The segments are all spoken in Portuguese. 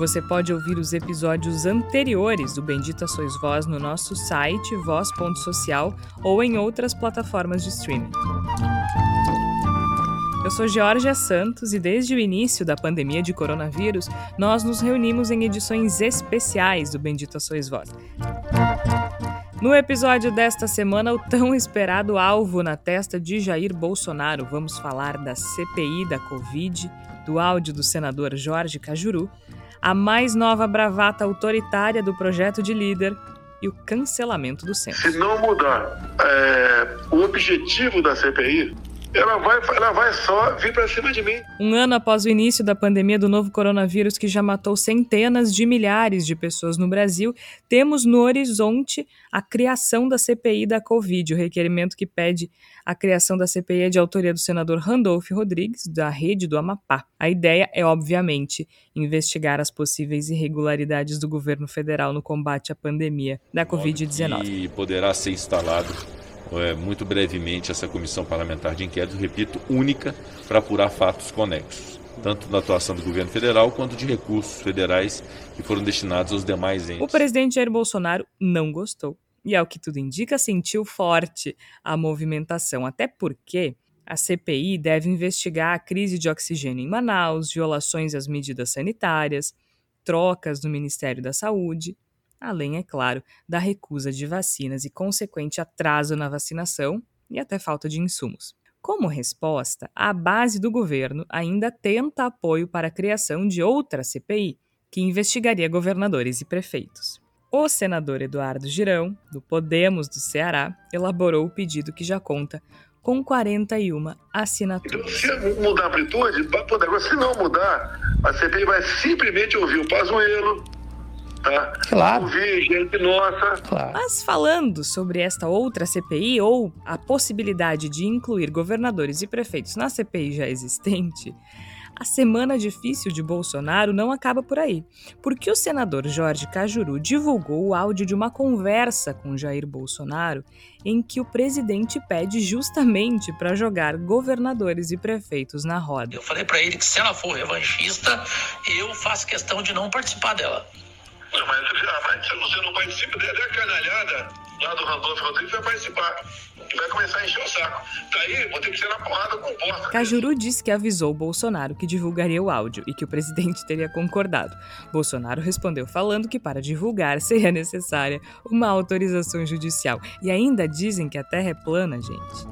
Você pode ouvir os episódios anteriores do Bendita Sois Voz no nosso site voz.social ou em outras plataformas de streaming. Eu sou Georgia Santos e desde o início da pandemia de coronavírus, nós nos reunimos em edições especiais do Bendita Sois Voz. No episódio desta semana, o tão esperado alvo na testa de Jair Bolsonaro, vamos falar da CPI da Covid, do áudio do senador Jorge Cajuru, a mais nova bravata autoritária do projeto de líder e o cancelamento do centro. Se não mudar é, o objetivo da CPI, ela vai, ela vai só vir para cima de mim. Um ano após o início da pandemia do novo coronavírus, que já matou centenas de milhares de pessoas no Brasil, temos no horizonte a criação da CPI da Covid. O requerimento que pede a criação da CPI é de autoria do senador Randolph Rodrigues, da Rede do Amapá. A ideia é, obviamente, investigar as possíveis irregularidades do governo federal no combate à pandemia da Covid-19. E poderá ser instalado é, muito brevemente essa comissão parlamentar de inquérito, repito, única para apurar fatos conexos, tanto da atuação do governo federal quanto de recursos federais que foram destinados aos demais entes. O presidente Jair Bolsonaro não gostou e, ao que tudo indica, sentiu forte a movimentação, até porque a CPI deve investigar a crise de oxigênio em Manaus, violações às medidas sanitárias, trocas no Ministério da Saúde além, é claro, da recusa de vacinas e consequente atraso na vacinação e até falta de insumos. Como resposta, a base do governo ainda tenta apoio para a criação de outra CPI, que investigaria governadores e prefeitos. O senador Eduardo Girão, do Podemos do Ceará, elaborou o pedido que já conta com 41 assinaturas. Então, se mudar a amplitude, poder. Agora, se não mudar, a CPI vai simplesmente ouvir o Pazuello, Tá? Claro. Ouvir gente nossa. Claro. Mas falando sobre esta outra CPI ou a possibilidade de incluir governadores e prefeitos na CPI já existente, a semana difícil de Bolsonaro não acaba por aí, porque o senador Jorge Cajuru divulgou o áudio de uma conversa com Jair Bolsonaro em que o presidente pede justamente para jogar governadores e prefeitos na roda. Eu falei para ele que se ela for revanchista, eu faço questão de não participar dela. Não, mas, ah, mas se você não participa, a canalhada lá do Randolfo Rodrigues vai participar. E vai começar a encher o saco. Daí, vou ter que ser na porrada com porta. Cajuru disse que avisou Bolsonaro que divulgaria o áudio e que o presidente teria concordado. Bolsonaro respondeu falando que para divulgar seria necessária uma autorização judicial. E ainda dizem que a terra é plana, gente.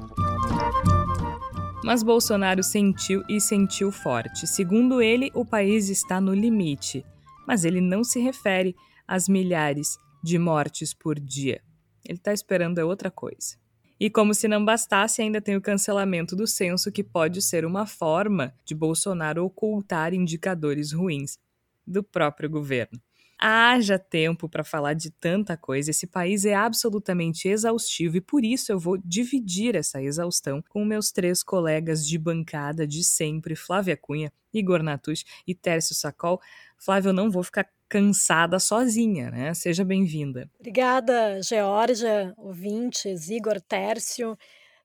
Mas Bolsonaro sentiu e sentiu forte. Segundo ele, o país está no limite mas ele não se refere às milhares de mortes por dia. Ele está esperando é outra coisa. E como se não bastasse, ainda tem o cancelamento do censo, que pode ser uma forma de Bolsonaro ocultar indicadores ruins do próprio governo. Haja tempo para falar de tanta coisa. Esse país é absolutamente exaustivo e por isso eu vou dividir essa exaustão com meus três colegas de bancada de sempre, Flávia Cunha, Igor Natush e Tércio Sacol. Flávia, eu não vou ficar cansada sozinha, né? Seja bem-vinda. Obrigada, Georgia, ouvintes, Igor, Tércio.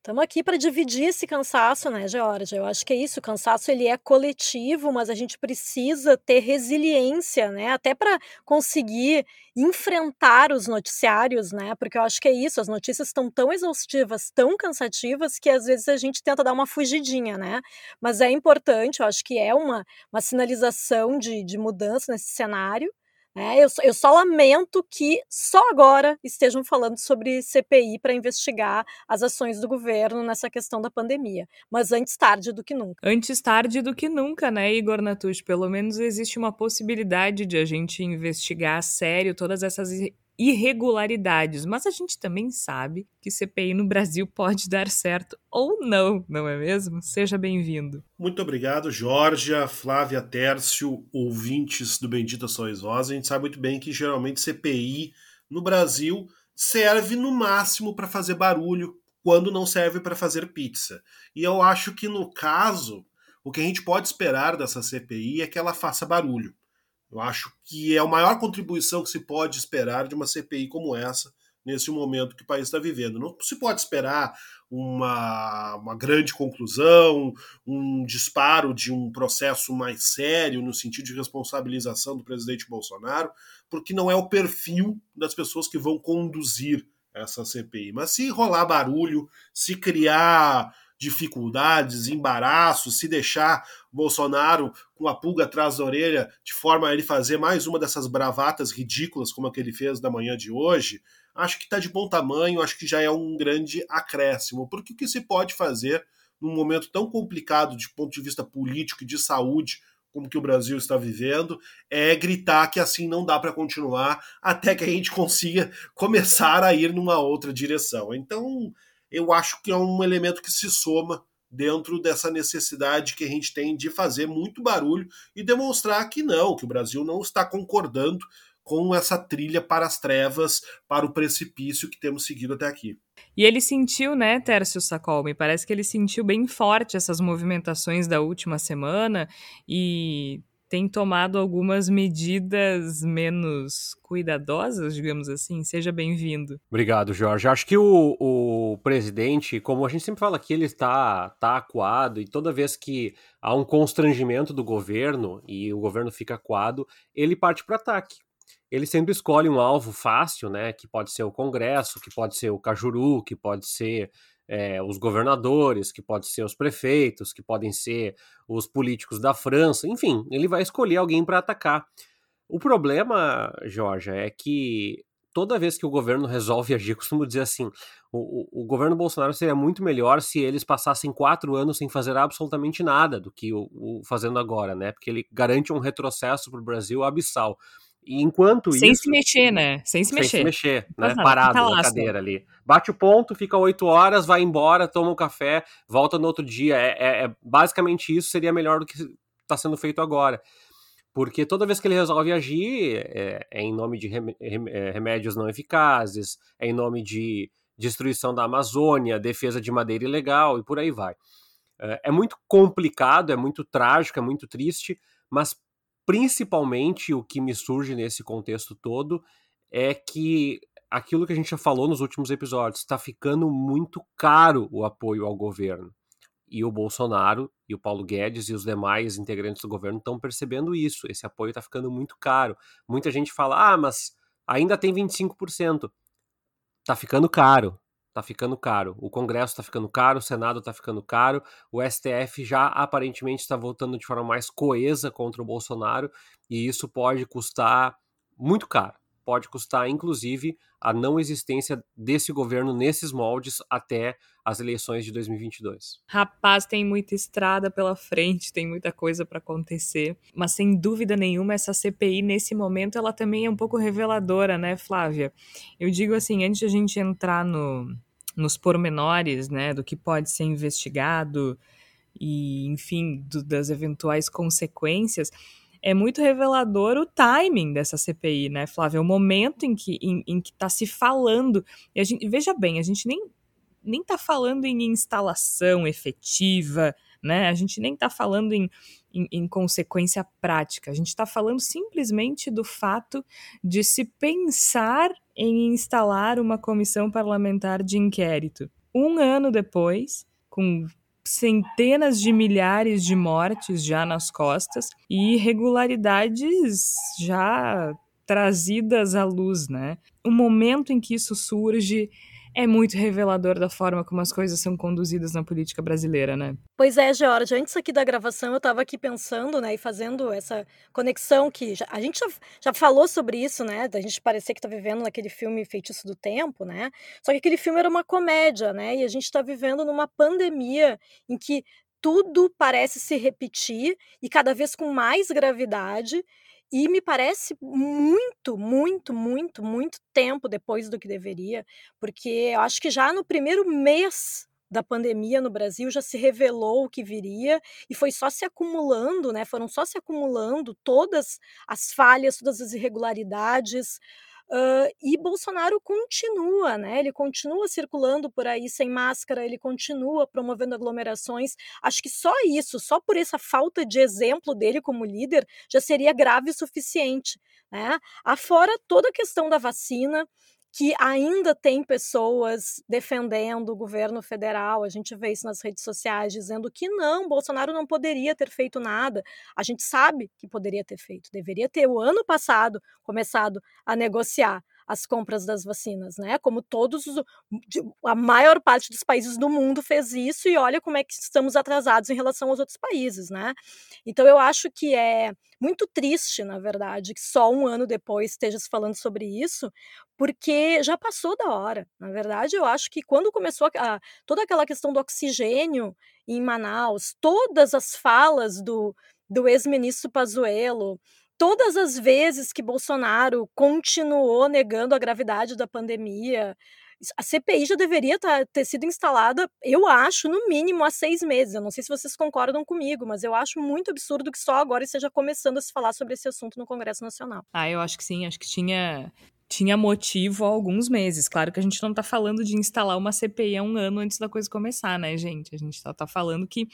Estamos aqui para dividir esse cansaço, né, Georgia? Eu acho que é isso, o cansaço ele é coletivo, mas a gente precisa ter resiliência, né, até para conseguir enfrentar os noticiários, né? Porque eu acho que é isso, as notícias estão tão exaustivas, tão cansativas que às vezes a gente tenta dar uma fugidinha, né? Mas é importante, eu acho que é uma, uma sinalização de, de mudança nesse cenário. É, eu, eu, só lamento que só agora estejam falando sobre CPI para investigar as ações do governo nessa questão da pandemia. Mas antes tarde do que nunca. Antes tarde do que nunca, né, Igor Natush? Pelo menos existe uma possibilidade de a gente investigar a sério todas essas irregularidades, mas a gente também sabe que CPI no Brasil pode dar certo ou não, não é mesmo? Seja bem-vindo. Muito obrigado, Georgia, Flávia Tércio, ouvintes do Bendita Sois Vós. A gente sabe muito bem que geralmente CPI no Brasil serve no máximo para fazer barulho, quando não serve para fazer pizza. E eu acho que no caso, o que a gente pode esperar dessa CPI é que ela faça barulho. Eu acho que é a maior contribuição que se pode esperar de uma CPI como essa, nesse momento que o país está vivendo. Não se pode esperar uma, uma grande conclusão, um disparo de um processo mais sério no sentido de responsabilização do presidente Bolsonaro, porque não é o perfil das pessoas que vão conduzir essa CPI. Mas se rolar barulho, se criar dificuldades, embaraços, se deixar Bolsonaro com a pulga atrás da orelha, de forma a ele fazer mais uma dessas bravatas ridículas como a que ele fez da manhã de hoje, acho que está de bom tamanho, acho que já é um grande acréscimo. Porque o que se pode fazer num momento tão complicado de ponto de vista político e de saúde como que o Brasil está vivendo, é gritar que assim não dá para continuar até que a gente consiga começar a ir numa outra direção. Então, eu acho que é um elemento que se soma dentro dessa necessidade que a gente tem de fazer muito barulho e demonstrar que não, que o Brasil não está concordando com essa trilha para as trevas, para o precipício que temos seguido até aqui. E ele sentiu, né, Tércio Sacol? Me parece que ele sentiu bem forte essas movimentações da última semana e tem tomado algumas medidas menos cuidadosas, digamos assim. Seja bem-vindo. Obrigado, Jorge. Acho que o, o presidente, como a gente sempre fala aqui, ele está tá acuado e toda vez que há um constrangimento do governo e o governo fica acuado, ele parte para ataque ele sempre escolhe um alvo fácil, né? Que pode ser o Congresso, que pode ser o Cajuru, que pode ser é, os governadores, que pode ser os prefeitos, que podem ser os políticos da França, enfim, ele vai escolher alguém para atacar. O problema, Jorge, é que toda vez que o governo resolve agir, costumo dizer assim: o, o, o, governo Bolsonaro seria muito melhor se eles passassem quatro anos sem fazer absolutamente nada do que o, o fazendo agora, né? Porque ele garante um retrocesso para o Brasil abissal. E enquanto sem isso. se mexer, né? Sem se sem mexer. Sem se mexer, né? Parado na cadeira ali. Bate o ponto, fica oito horas, vai embora, toma um café, volta no outro dia. É, é, é basicamente isso seria melhor do que está sendo feito agora. Porque toda vez que ele resolve agir, é, é em nome de é, remédios não eficazes, é em nome de destruição da Amazônia, defesa de madeira ilegal e por aí vai. É, é muito complicado, é muito trágico, é muito triste, mas principalmente o que me surge nesse contexto todo é que aquilo que a gente já falou nos últimos episódios, está ficando muito caro o apoio ao governo. E o Bolsonaro e o Paulo Guedes e os demais integrantes do governo estão percebendo isso. Esse apoio está ficando muito caro. Muita gente fala: ah, mas ainda tem 25%. Está ficando caro tá ficando caro. O Congresso está ficando caro, o Senado está ficando caro, o STF já aparentemente está voltando de forma mais coesa contra o Bolsonaro e isso pode custar muito caro. Pode custar, inclusive, a não existência desse governo nesses moldes até as eleições de 2022. Rapaz, tem muita estrada pela frente, tem muita coisa para acontecer, mas sem dúvida nenhuma essa CPI nesse momento ela também é um pouco reveladora, né, Flávia? Eu digo assim, antes de a gente entrar no nos pormenores, né, do que pode ser investigado e, enfim, do, das eventuais consequências, é muito revelador o timing dessa CPI, né, Flávia? O momento em que em, em que está se falando. E a gente, veja bem, a gente nem nem está falando em instalação efetiva, né? A gente nem está falando em, em, em, consequência prática. A gente está falando simplesmente do fato de se pensar em instalar uma comissão parlamentar de inquérito. Um ano depois, com centenas de milhares de mortes já nas costas e irregularidades já trazidas à luz, né? O momento em que isso surge é muito revelador da forma como as coisas são conduzidas na política brasileira, né? Pois é, George, antes aqui da gravação eu estava aqui pensando, né, e fazendo essa conexão que já, a gente já, já falou sobre isso, né, da gente parecer que está vivendo naquele filme Feitiço do Tempo, né, só que aquele filme era uma comédia, né, e a gente está vivendo numa pandemia em que tudo parece se repetir e cada vez com mais gravidade, e me parece muito, muito, muito, muito tempo depois do que deveria, porque eu acho que já no primeiro mês da pandemia no Brasil já se revelou o que viria e foi só se acumulando, né? Foram só se acumulando todas as falhas, todas as irregularidades, Uh, e Bolsonaro continua, né? Ele continua circulando por aí sem máscara, ele continua promovendo aglomerações. Acho que só isso, só por essa falta de exemplo dele como líder, já seria grave o suficiente. Né? Afora toda a questão da vacina, que ainda tem pessoas defendendo o governo federal, a gente vê isso nas redes sociais, dizendo que não, Bolsonaro não poderia ter feito nada. A gente sabe que poderia ter feito, deveria ter o ano passado começado a negociar as compras das vacinas, né? Como todos os, a maior parte dos países do mundo fez isso e olha como é que estamos atrasados em relação aos outros países, né? Então eu acho que é muito triste, na verdade, que só um ano depois esteja se falando sobre isso, porque já passou da hora. Na verdade, eu acho que quando começou a, toda aquela questão do oxigênio em Manaus, todas as falas do, do ex-ministro Pazuello, todas as vezes que Bolsonaro continuou negando a gravidade da pandemia, a CPI já deveria tá, ter sido instalada, eu acho, no mínimo há seis meses. Eu não sei se vocês concordam comigo, mas eu acho muito absurdo que só agora esteja começando a se falar sobre esse assunto no Congresso Nacional. Ah, eu acho que sim, acho que tinha. Tinha motivo há alguns meses. Claro que a gente não está falando de instalar uma CPI há um ano antes da coisa começar, né, gente? A gente só tá falando que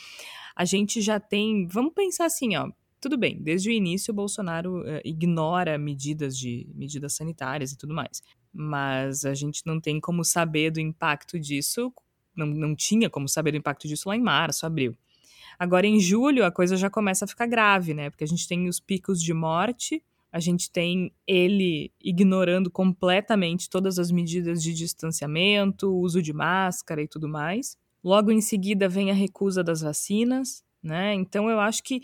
a gente já tem. Vamos pensar assim, ó tudo bem, desde o início o Bolsonaro uh, ignora medidas de medidas sanitárias e tudo mais. Mas a gente não tem como saber do impacto disso, não, não tinha como saber do impacto disso lá em março, abril. Agora em julho a coisa já começa a ficar grave, né? Porque a gente tem os picos de morte, a gente tem ele ignorando completamente todas as medidas de distanciamento, uso de máscara e tudo mais. Logo em seguida vem a recusa das vacinas, né? Então eu acho que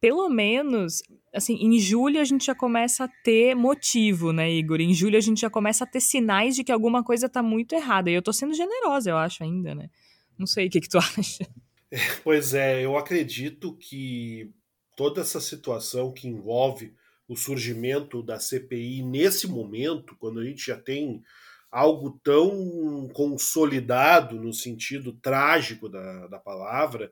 pelo menos assim, em julho a gente já começa a ter motivo, né, Igor? Em julho a gente já começa a ter sinais de que alguma coisa tá muito errada. E eu tô sendo generosa, eu acho ainda, né? Não sei o que, que tu acha. Pois é, eu acredito que toda essa situação que envolve o surgimento da CPI nesse momento, quando a gente já tem algo tão consolidado no sentido trágico da, da palavra,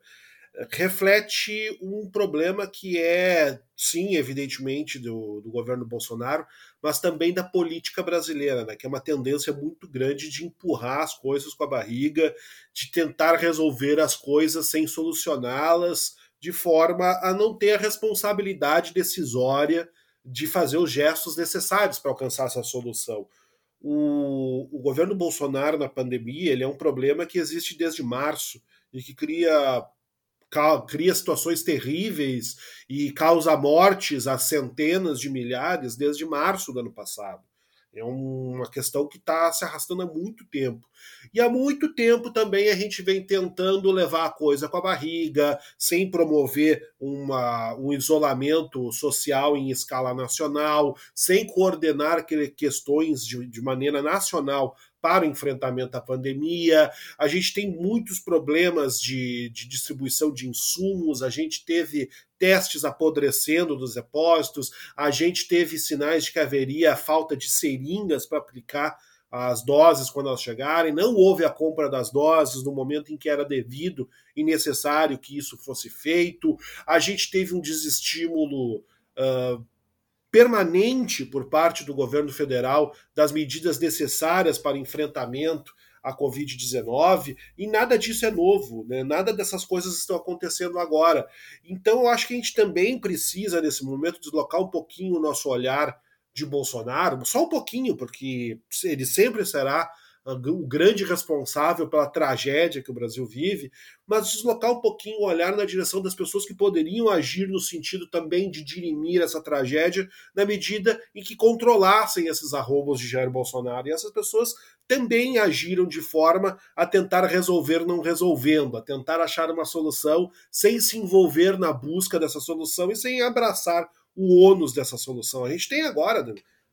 reflete um problema que é, sim, evidentemente, do, do governo Bolsonaro, mas também da política brasileira, né, que é uma tendência muito grande de empurrar as coisas com a barriga, de tentar resolver as coisas sem solucioná-las, de forma a não ter a responsabilidade decisória de fazer os gestos necessários para alcançar essa solução. O, o governo Bolsonaro na pandemia ele é um problema que existe desde março e que cria cria situações terríveis e causa mortes a centenas de milhares desde março do ano passado. É uma questão que está se arrastando há muito tempo. E há muito tempo também a gente vem tentando levar a coisa com a barriga, sem promover uma, um isolamento social em escala nacional, sem coordenar questões de, de maneira nacional para o enfrentamento à pandemia. A gente tem muitos problemas de, de distribuição de insumos, a gente teve testes apodrecendo dos depósitos, a gente teve sinais de que haveria falta de seringas para aplicar as doses quando elas chegarem, não houve a compra das doses no momento em que era devido e necessário que isso fosse feito, a gente teve um desestímulo uh, permanente por parte do governo federal das medidas necessárias para enfrentamento à Covid-19, e nada disso é novo, né? nada dessas coisas estão acontecendo agora. Então, eu acho que a gente também precisa, nesse momento, deslocar um pouquinho o nosso olhar de Bolsonaro, só um pouquinho, porque ele sempre será o grande responsável pela tragédia que o Brasil vive, mas deslocar um pouquinho o olhar na direção das pessoas que poderiam agir no sentido também de dirimir essa tragédia, na medida em que controlassem esses arrombos de Jair Bolsonaro. E essas pessoas também agiram de forma a tentar resolver não resolvendo, a tentar achar uma solução sem se envolver na busca dessa solução e sem abraçar o ônus dessa solução. A gente tem agora,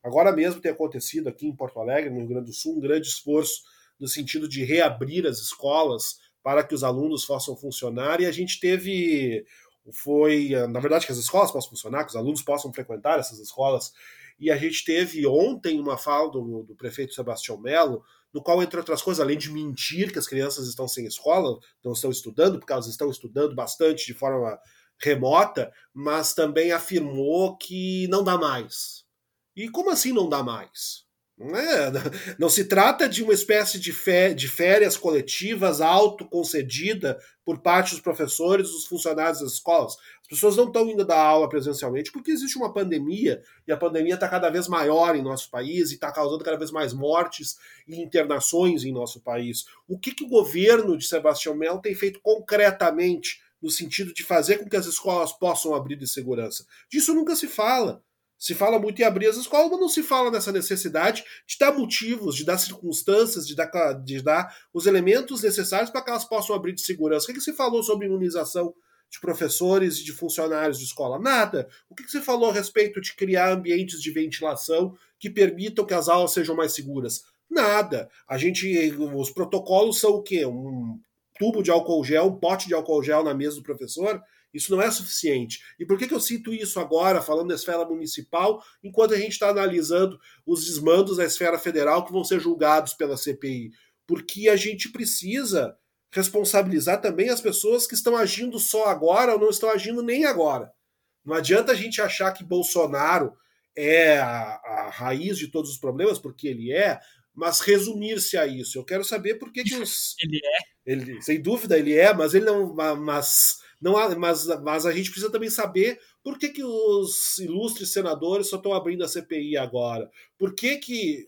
Agora mesmo tem acontecido aqui em Porto Alegre, no Rio Grande do Sul, um grande esforço no sentido de reabrir as escolas para que os alunos possam funcionar, e a gente teve. Foi, na verdade, que as escolas possam funcionar, que os alunos possam frequentar essas escolas. E a gente teve ontem uma fala do, do prefeito Sebastião Melo, no qual, entre outras coisas, além de mentir que as crianças estão sem escola, não estão estudando, porque elas estão estudando bastante de forma remota, mas também afirmou que não dá mais. E como assim não dá mais? Não, é, não se trata de uma espécie de, fé, de férias coletivas autoconcedida por parte dos professores, dos funcionários das escolas. As pessoas não estão indo dar aula presencialmente porque existe uma pandemia e a pandemia está cada vez maior em nosso país e está causando cada vez mais mortes e internações em nosso país. O que, que o governo de Sebastião Melo tem feito concretamente no sentido de fazer com que as escolas possam abrir de segurança? Disso nunca se fala. Se fala muito em abrir as escolas, mas não se fala nessa necessidade de dar motivos, de dar circunstâncias, de dar, de dar os elementos necessários para que elas possam abrir de segurança. O que, que se falou sobre imunização de professores e de funcionários de escola? Nada. O que, que se falou a respeito de criar ambientes de ventilação que permitam que as aulas sejam mais seguras? Nada. A gente, os protocolos são o quê? Um tubo de álcool gel, um pote de álcool gel na mesa do professor isso não é suficiente. E por que, que eu cito isso agora, falando da esfera municipal, enquanto a gente está analisando os desmandos da esfera federal que vão ser julgados pela CPI? Porque a gente precisa responsabilizar também as pessoas que estão agindo só agora ou não estão agindo nem agora. Não adianta a gente achar que Bolsonaro é a, a raiz de todos os problemas, porque ele é, mas resumir-se a isso. Eu quero saber por que, que os. ele é. Ele, sem dúvida, ele é, mas ele não. Mas não há, mas, mas a gente precisa também saber por que, que os ilustres senadores só estão abrindo a CPI agora. Por que, que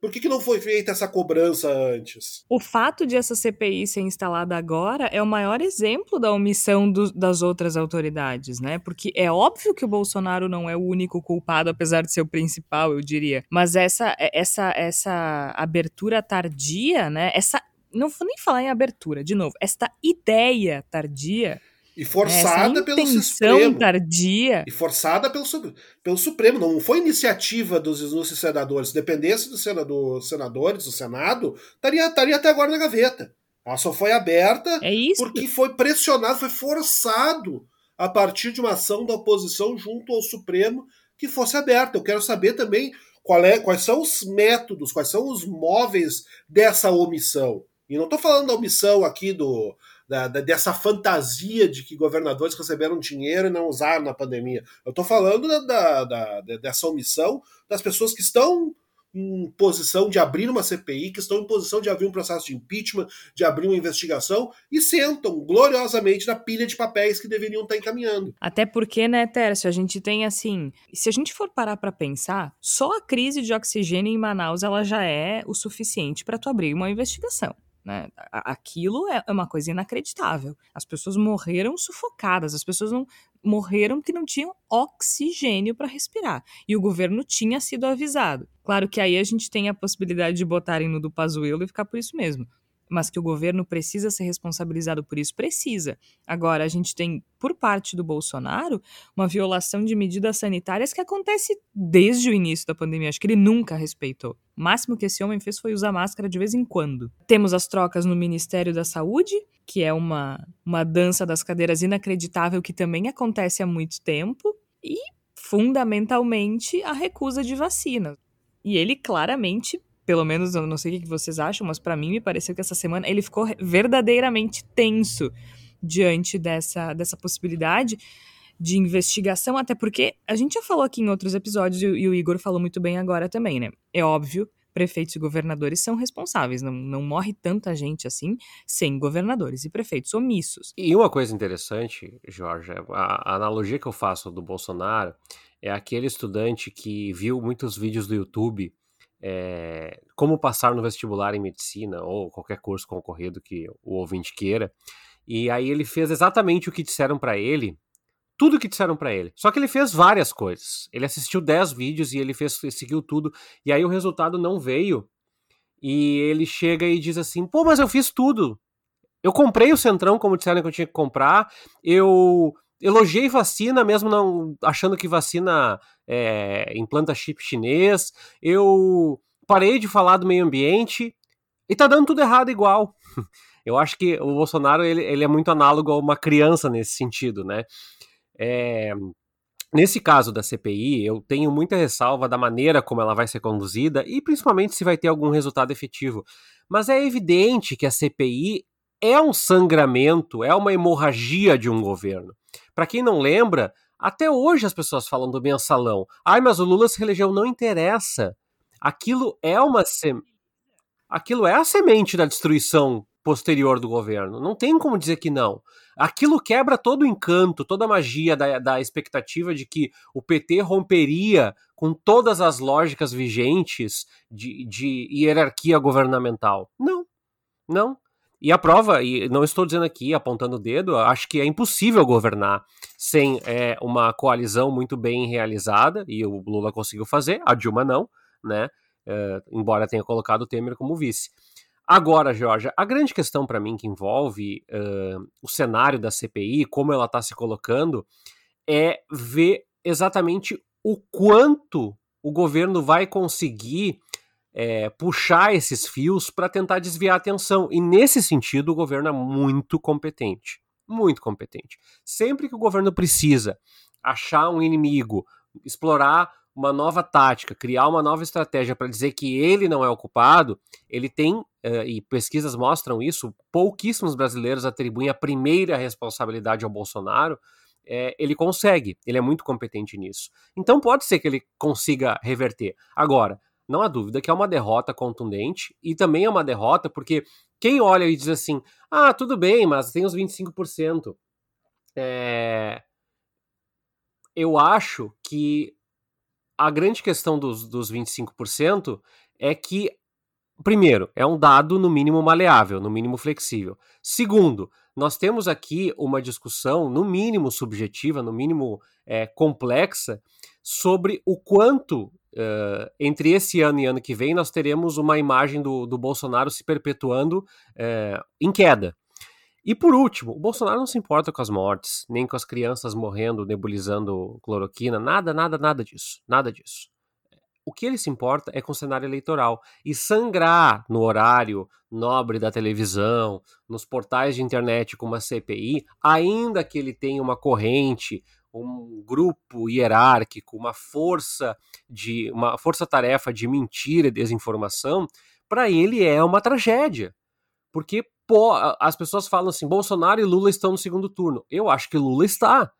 por que, que, não foi feita essa cobrança antes? O fato de essa CPI ser instalada agora é o maior exemplo da omissão do, das outras autoridades, né? Porque é óbvio que o Bolsonaro não é o único culpado, apesar de ser o principal, eu diria. Mas essa, essa, essa abertura tardia, né? Essa. Não vou nem falar em abertura, de novo. Esta ideia tardia e forçada pelo Supremo. tardia. E forçada pelo, pelo Supremo. Não foi iniciativa dos ilustres senadores. Se dependesse dos senador, senadores, do Senado, estaria, estaria até agora na gaveta. Ela só foi aberta é porque foi pressionado, foi forçado a partir de uma ação da oposição junto ao Supremo que fosse aberta. Eu quero saber também qual é, quais são os métodos, quais são os móveis dessa omissão. E não estou falando da omissão aqui do, da, da, dessa fantasia de que governadores receberam dinheiro e não usaram na pandemia. Eu estou falando da, da, dessa omissão das pessoas que estão em posição de abrir uma CPI, que estão em posição de abrir um processo de impeachment, de abrir uma investigação e sentam gloriosamente na pilha de papéis que deveriam estar encaminhando. Até porque, né, Tércio, a gente tem assim, se a gente for parar para pensar, só a crise de oxigênio em Manaus ela já é o suficiente para tu abrir uma investigação. Né? Aquilo é, é uma coisa inacreditável. As pessoas morreram sufocadas, as pessoas não morreram porque não tinham oxigênio para respirar. E o governo tinha sido avisado. Claro que aí a gente tem a possibilidade de botarem no do Pazuello e ficar por isso mesmo mas que o governo precisa ser responsabilizado por isso, precisa. Agora, a gente tem, por parte do Bolsonaro, uma violação de medidas sanitárias que acontece desde o início da pandemia. Acho que ele nunca respeitou. O máximo que esse homem fez foi usar máscara de vez em quando. Temos as trocas no Ministério da Saúde, que é uma, uma dança das cadeiras inacreditável que também acontece há muito tempo. E, fundamentalmente, a recusa de vacina. E ele claramente pelo menos eu não sei o que vocês acham, mas para mim me pareceu que essa semana ele ficou verdadeiramente tenso diante dessa, dessa possibilidade de investigação, até porque a gente já falou aqui em outros episódios e, e o Igor falou muito bem agora também, né? É óbvio, prefeitos e governadores são responsáveis, não, não morre tanta gente assim sem governadores e prefeitos omissos. E uma coisa interessante, Jorge, a, a analogia que eu faço do Bolsonaro é aquele estudante que viu muitos vídeos do YouTube é, como passar no vestibular em medicina ou qualquer curso concorrido que o ouvinte queira. E aí ele fez exatamente o que disseram para ele, tudo que disseram para ele. Só que ele fez várias coisas. Ele assistiu 10 vídeos e ele fez seguiu tudo. E aí o resultado não veio. E ele chega e diz assim: "Pô, mas eu fiz tudo. Eu comprei o Centrão como disseram que eu tinha que comprar. Eu elogiei vacina, mesmo não achando que vacina é, implanta chip chinês. Eu parei de falar do meio ambiente e tá dando tudo errado igual. Eu acho que o Bolsonaro ele, ele é muito análogo a uma criança nesse sentido, né? É, nesse caso da CPI, eu tenho muita ressalva da maneira como ela vai ser conduzida e principalmente se vai ter algum resultado efetivo. Mas é evidente que a CPI é um sangramento, é uma hemorragia de um governo. Para quem não lembra, até hoje as pessoas falam do mensalão. Ai, mas o Lula se reelegeu, não interessa. aquilo é uma sem... aquilo é a semente da destruição posterior do governo. Não tem como dizer que não. Aquilo quebra todo o encanto, toda a magia da, da expectativa de que o PT romperia com todas as lógicas vigentes de, de hierarquia governamental. Não, não. E a prova, e não estou dizendo aqui, apontando o dedo, acho que é impossível governar sem é, uma coalizão muito bem realizada, e o Lula conseguiu fazer, a Dilma não, né? É, embora tenha colocado o Temer como vice. Agora, Georgia, a grande questão para mim que envolve uh, o cenário da CPI, como ela está se colocando, é ver exatamente o quanto o governo vai conseguir é, puxar esses fios para tentar desviar a atenção. E nesse sentido, o governo é muito competente. Muito competente. Sempre que o governo precisa achar um inimigo, explorar uma nova tática, criar uma nova estratégia para dizer que ele não é o culpado, ele tem, uh, e pesquisas mostram isso, pouquíssimos brasileiros atribuem a primeira responsabilidade ao Bolsonaro, é, ele consegue, ele é muito competente nisso. Então pode ser que ele consiga reverter. Agora, não há dúvida que é uma derrota contundente e também é uma derrota porque quem olha e diz assim: ah, tudo bem, mas tem os 25%. É... Eu acho que a grande questão dos, dos 25% é que, primeiro, é um dado no mínimo maleável, no mínimo flexível. Segundo, nós temos aqui uma discussão, no mínimo subjetiva, no mínimo é, complexa, sobre o quanto, uh, entre esse ano e ano que vem, nós teremos uma imagem do, do Bolsonaro se perpetuando uh, em queda. E por último, o Bolsonaro não se importa com as mortes, nem com as crianças morrendo, nebulizando cloroquina, nada, nada, nada disso, nada disso. O que ele se importa é com o cenário eleitoral e sangrar no horário nobre da televisão, nos portais de internet como a CPI, ainda que ele tenha uma corrente, um grupo hierárquico, uma força de uma força-tarefa de mentira e desinformação, para ele é uma tragédia. Porque pô, as pessoas falam assim: Bolsonaro e Lula estão no segundo turno. Eu acho que Lula está.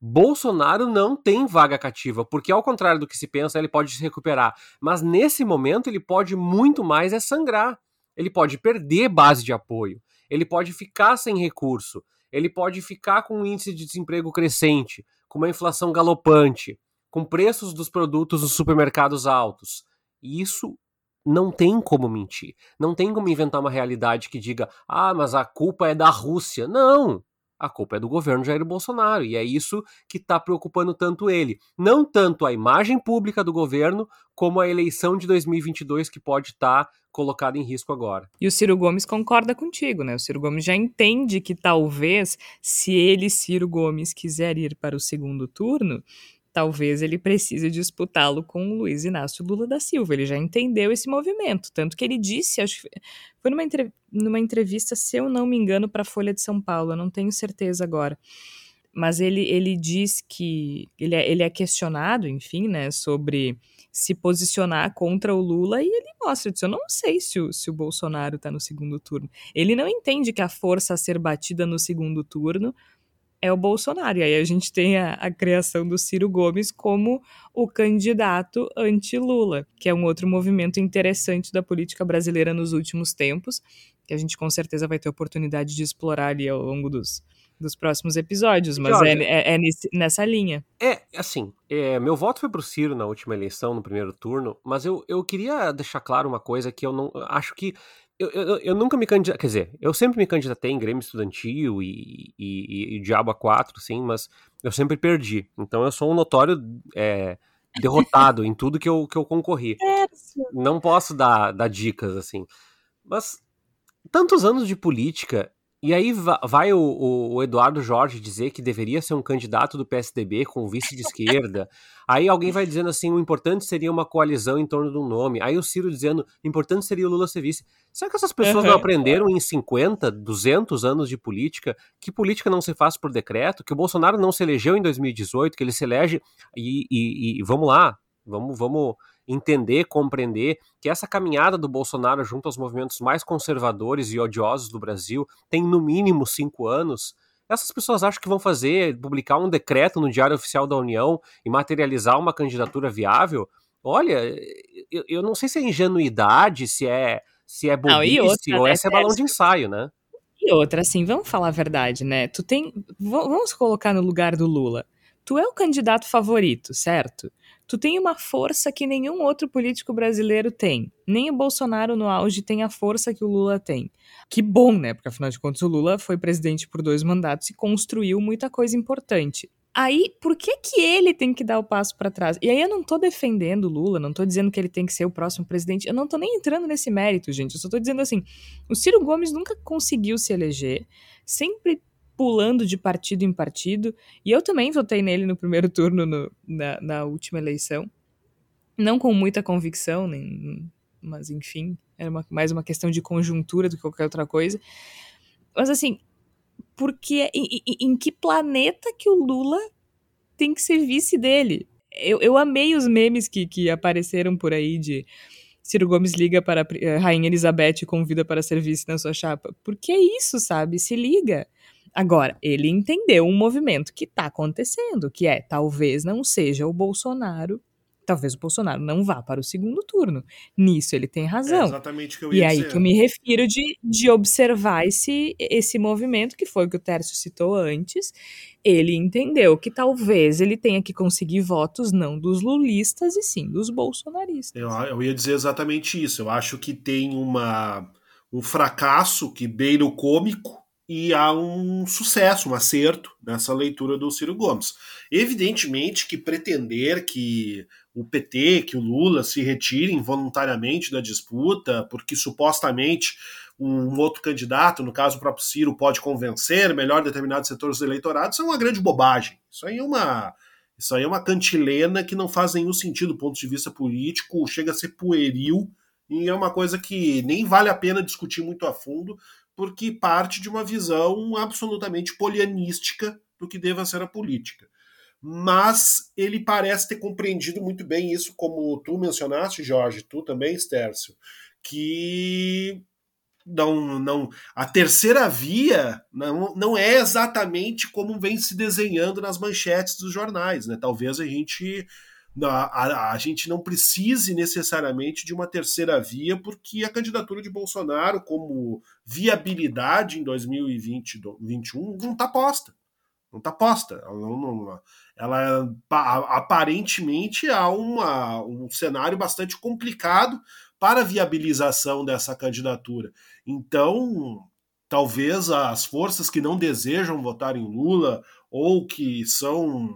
Bolsonaro não tem vaga cativa, porque ao contrário do que se pensa, ele pode se recuperar. Mas nesse momento ele pode muito mais é sangrar. Ele pode perder base de apoio. Ele pode ficar sem recurso. Ele pode ficar com um índice de desemprego crescente, com uma inflação galopante, com preços dos produtos nos supermercados altos. E isso não tem como mentir. Não tem como inventar uma realidade que diga, ah, mas a culpa é da Rússia. Não! A culpa é do governo Jair Bolsonaro. E é isso que está preocupando tanto ele. Não tanto a imagem pública do governo, como a eleição de 2022 que pode estar tá colocada em risco agora. E o Ciro Gomes concorda contigo, né? O Ciro Gomes já entende que talvez, se ele, Ciro Gomes, quiser ir para o segundo turno, talvez ele precise disputá-lo com o Luiz Inácio Lula da Silva. Ele já entendeu esse movimento, tanto que ele disse, acho que foi numa, entre, numa entrevista, se eu não me engano, para a Folha de São Paulo, eu não tenho certeza agora. Mas ele, ele diz que ele é, ele é questionado, enfim, né, sobre se posicionar contra o Lula e ele mostra, diz, eu não sei se o, se o Bolsonaro está no segundo turno. Ele não entende que a força a ser batida no segundo turno é o Bolsonaro. E aí a gente tem a, a criação do Ciro Gomes como o candidato anti-Lula, que é um outro movimento interessante da política brasileira nos últimos tempos, que a gente com certeza vai ter oportunidade de explorar ali ao longo dos, dos próximos episódios, mas Jorge, é, é, é nesse, nessa linha. É, assim, é, meu voto foi pro Ciro na última eleição, no primeiro turno, mas eu, eu queria deixar claro uma coisa que eu não acho que eu, eu, eu, nunca me candidatei, quer dizer, eu sempre me candidatei em Grêmio Estudantil e, e, e, Diabo A4, sim, mas eu sempre perdi. Então eu sou um notório é, derrotado em tudo que eu, que eu concorri. Não posso dar, dar dicas, assim. Mas tantos anos de política e aí vai o, o, Eduardo Jorge dizer que deveria ser um candidato do PSDB com vice de esquerda. Aí alguém vai dizendo assim: o importante seria uma coalizão em torno de um nome. Aí o Ciro dizendo: o importante seria o Lula ser vice. Será que essas pessoas uhum. não aprenderam em 50, 200 anos de política que política não se faz por decreto? Que o Bolsonaro não se elegeu em 2018, que ele se elege e, e, e vamos lá, vamos, vamos entender, compreender que essa caminhada do Bolsonaro junto aos movimentos mais conservadores e odiosos do Brasil tem no mínimo cinco anos. Essas pessoas acham que vão fazer, publicar um decreto no Diário Oficial da União e materializar uma candidatura viável? olha, eu, eu não sei se é ingenuidade, se é se é bobice não, outra, ou né, é balão de ensaio, né? E outra, assim, vamos falar a verdade, né? Tu tem. Vamos colocar no lugar do Lula. Tu é o candidato favorito, certo? Tu tem uma força que nenhum outro político brasileiro tem. Nem o Bolsonaro no auge tem a força que o Lula tem. Que bom, né? Porque afinal de contas o Lula foi presidente por dois mandatos e construiu muita coisa importante. Aí, por que que ele tem que dar o passo para trás? E aí eu não tô defendendo o Lula, não tô dizendo que ele tem que ser o próximo presidente, eu não tô nem entrando nesse mérito, gente. Eu só tô dizendo assim, o Ciro Gomes nunca conseguiu se eleger, sempre pulando de partido em partido, e eu também votei nele no primeiro turno no, na, na última eleição. Não com muita convicção, nem, mas enfim, era uma, mais uma questão de conjuntura do que qualquer outra coisa. Mas assim, porque em, em, que planeta que o Lula tem que ser vice dele? Eu, eu amei os memes que, que apareceram por aí de Ciro Gomes liga para a eh, Rainha Elizabeth e convida para ser vice na sua chapa. Porque é isso, sabe? Se liga. Agora, ele entendeu um movimento que está acontecendo, que é talvez não seja o Bolsonaro talvez o Bolsonaro não vá para o segundo turno. Nisso ele tem razão. É exatamente o que eu ia E aí dizer. que eu me refiro de, de observar esse, esse movimento, que foi o que o Tércio citou antes. Ele entendeu que talvez ele tenha que conseguir votos não dos lulistas e sim dos bolsonaristas. Eu, eu ia dizer exatamente isso. Eu acho que tem uma, um fracasso que beira o cômico e há um sucesso, um acerto nessa leitura do Ciro Gomes. Evidentemente que pretender que o PT, que o Lula se retirem voluntariamente da disputa, porque supostamente um outro candidato, no caso o próprio Ciro, pode convencer melhor determinados setores do eleitorado, isso é uma grande bobagem. Isso aí é uma, isso aí é uma cantilena que não faz nenhum sentido do ponto de vista político, chega a ser pueril e é uma coisa que nem vale a pena discutir muito a fundo, porque parte de uma visão absolutamente polianística do que deva ser a política mas ele parece ter compreendido muito bem isso, como tu mencionaste, Jorge, tu também, Stércio, que não, não, a terceira via não, não é exatamente como vem se desenhando nas manchetes dos jornais, né? Talvez a gente a, a, a, gente não precise necessariamente de uma terceira via, porque a candidatura de Bolsonaro como viabilidade em 2021 não está posta. Não está posta. Ela, não, não, ela aparentemente há uma, um cenário bastante complicado para a viabilização dessa candidatura. Então, talvez as forças que não desejam votar em Lula ou que são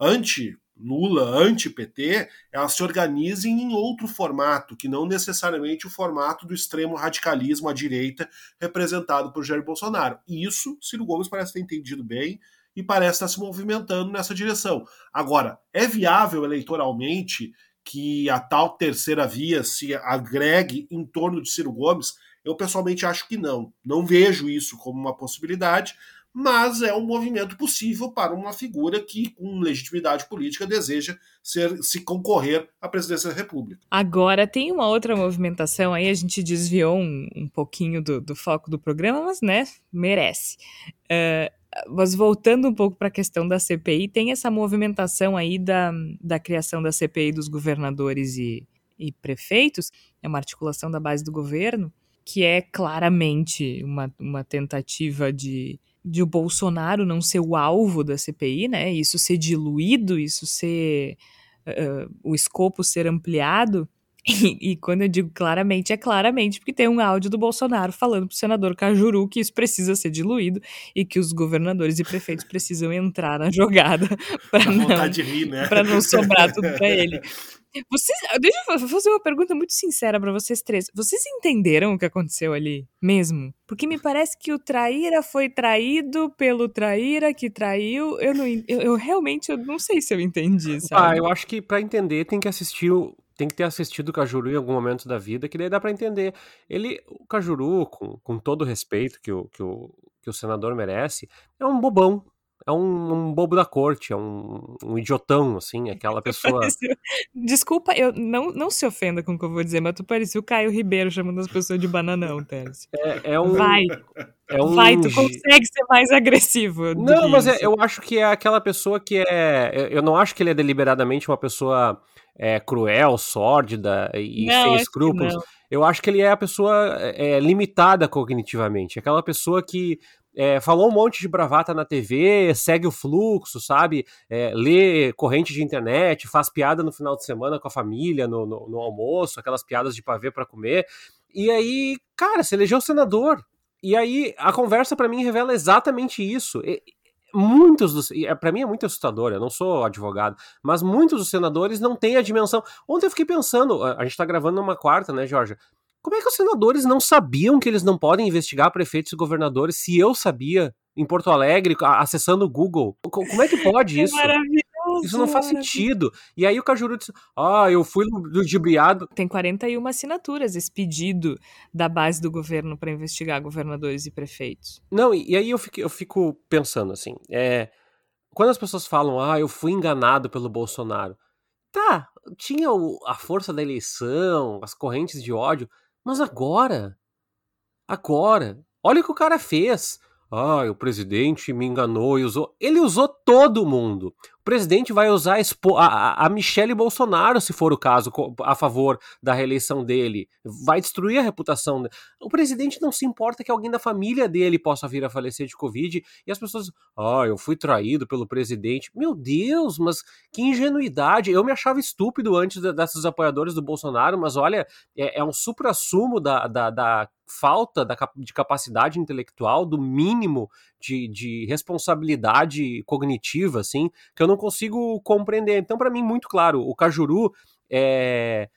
anti Lula, anti-PT, elas se organizem em outro formato, que não necessariamente o formato do extremo radicalismo à direita representado por Jair Bolsonaro. E isso, Ciro Gomes parece ter entendido bem, e parece estar se movimentando nessa direção. Agora, é viável eleitoralmente que a tal terceira via se agregue em torno de Ciro Gomes? Eu pessoalmente acho que não. Não vejo isso como uma possibilidade, mas é um movimento possível para uma figura que, com legitimidade política, deseja ser, se concorrer à presidência da República. Agora, tem uma outra movimentação aí, a gente desviou um, um pouquinho do, do, foco do programa, mas, né, merece. Uh, mas voltando um pouco para a questão da CPI, tem essa movimentação aí da, da criação da CPI dos governadores e, e prefeitos, é uma articulação da base do governo, que é claramente uma, uma tentativa de, de o Bolsonaro não ser o alvo da CPI, né? Isso ser diluído, isso ser. Uh, o escopo ser ampliado. E, e, quando eu digo claramente, é claramente porque tem um áudio do Bolsonaro falando pro senador Cajuru que isso precisa ser diluído e que os governadores e prefeitos precisam entrar na jogada para não, né? não sobrar tudo para ele. Vocês, deixa eu fazer uma pergunta muito sincera para vocês três. Vocês entenderam o que aconteceu ali mesmo? Porque me parece que o traíra foi traído pelo traíra que traiu. Eu não, eu, eu realmente eu não sei se eu entendi, sabe? Ah, eu acho que para entender tem que assistir o, tem que ter assistido o Cajuru em algum momento da vida, que daí dá para entender. Ele, o Cajuru, com, com todo o respeito que o, que, o, que o senador merece, é um bobão. É um, um, bobo da corte, é um, um idiotão, assim, aquela pessoa. Desculpa, eu não, não se ofenda com o que eu vou dizer, mas tu parecia o Caio Ribeiro chamando as pessoas de bananão, Tércio. É, é um. Vai. É um... Vai, tu consegue ser mais agressivo. Não, mas é, eu acho que é aquela pessoa que é. Eu não acho que ele é deliberadamente uma pessoa é, cruel, sórdida e não, sem escrúpulos. Eu acho que ele é a pessoa é, limitada cognitivamente. Aquela pessoa que é, falou um monte de bravata na TV, segue o fluxo, sabe? É, lê corrente de internet, faz piada no final de semana com a família, no, no, no almoço, aquelas piadas de pavê para comer. E aí, cara, se elegeu senador. E aí a conversa para mim revela exatamente isso. E, muitos dos. É, para mim é muito assustador, eu não sou advogado, mas muitos dos senadores não têm a dimensão. Ontem eu fiquei pensando, a gente tá gravando numa quarta, né, Jorge? Como é que os senadores não sabiam que eles não podem investigar prefeitos e governadores se eu sabia em Porto Alegre, acessando o Google? Como é que pode isso? Maravilhoso. Isso não faz sentido. E aí o Cajuru disse: Ah, eu fui ludibriado. Tem 41 assinaturas esse pedido da base do governo para investigar governadores e prefeitos. Não, e, aí eu fico, eu fico pensando assim: é, quando as pessoas falam, ah, eu fui enganado pelo Bolsonaro. Tá, tinha o, a força da eleição, as correntes de ódio, mas agora, agora, olha o que o cara fez. Ah, o presidente me enganou e usou. Ele usou todo mundo. O presidente vai usar a, a Michele Bolsonaro, se for o caso, a favor da reeleição dele. Vai destruir a reputação. O presidente não se importa que alguém da família dele possa vir a falecer de Covid. E as pessoas, ah, eu fui traído pelo presidente. Meu Deus, mas que ingenuidade. Eu me achava estúpido antes desses apoiadores do Bolsonaro, mas olha, é, é um supra-sumo da, da, da falta de capacidade intelectual, do mínimo de, de responsabilidade cognitiva, assim, que eu não consigo compreender. Então, para mim, muito claro, o Cajuru é,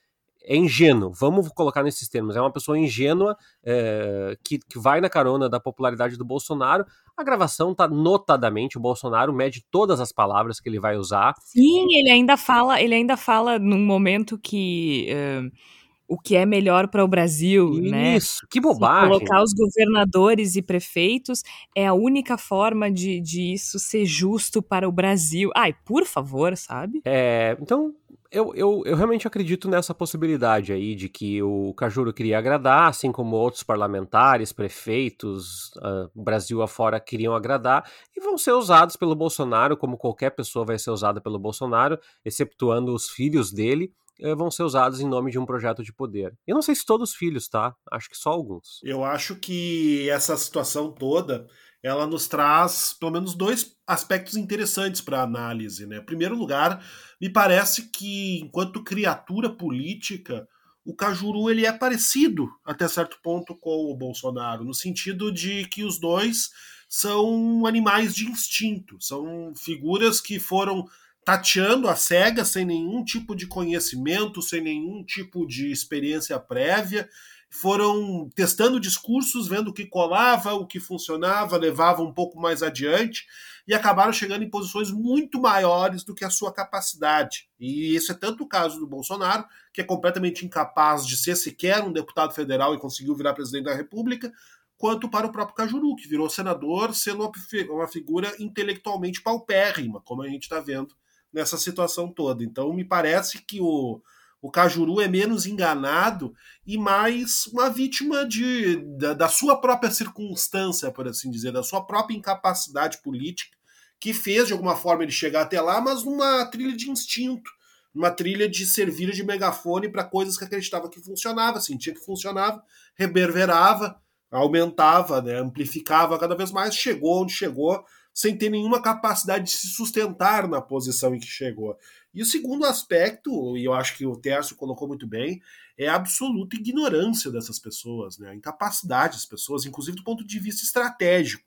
é ingênuo, vamos colocar nesses termos, é uma pessoa ingênua é, que, que vai na carona da popularidade do Bolsonaro. A gravação tá notadamente, o Bolsonaro mede todas as palavras que ele vai usar. Sim, ele ainda fala, ele ainda fala num momento que. Uh o que é melhor para o Brasil, Isso, né? Isso, que bobagem. colocar os governadores e prefeitos é a única forma de, de isso ser justo para o Brasil. Ai, por favor, sabe? É, então, eu, eu, eu realmente acredito nessa possibilidade aí de que o Cajuru queria agradar, assim como outros parlamentares, prefeitos, uh, Brasil afora queriam agradar, e vão ser usados pelo Bolsonaro, como qualquer pessoa vai ser usada pelo Bolsonaro, exceptuando os filhos dele vão ser usados em nome de um projeto de poder. Eu não sei se todos os filhos, tá? Acho que só alguns. Eu acho que essa situação toda ela nos traz pelo menos dois aspectos interessantes para análise. Né? Em primeiro lugar, me parece que enquanto criatura política, o Cajuru ele é parecido até certo ponto com o Bolsonaro, no sentido de que os dois são animais de instinto, são figuras que foram tateando a cega, sem nenhum tipo de conhecimento, sem nenhum tipo de experiência prévia, foram testando discursos, vendo o que colava, o que funcionava, levava um pouco mais adiante e acabaram chegando em posições muito maiores do que a sua capacidade. E esse é tanto o caso do Bolsonaro, que é completamente incapaz de ser sequer um deputado federal e conseguiu virar presidente da República, quanto para o próprio Cajuru, que virou senador, sendo uma figura intelectualmente paupérrima, como a gente está vendo nessa situação toda. Então, me parece que o, o Cajuru é menos enganado e mais uma vítima de, da, da, sua própria circunstância, por assim dizer, da sua própria incapacidade política, que fez de alguma forma ele chegar até lá, mas numa trilha de instinto, numa trilha de servir de megafone para coisas que acreditava que funcionava, sentia que funcionava, reverberava, aumentava, né, amplificava cada vez mais, chegou onde chegou sem ter nenhuma capacidade de se sustentar na posição em que chegou. E o segundo aspecto, e eu acho que o Tércio colocou muito bem, é a absoluta ignorância dessas pessoas, né? a incapacidade das pessoas, inclusive do ponto de vista estratégico,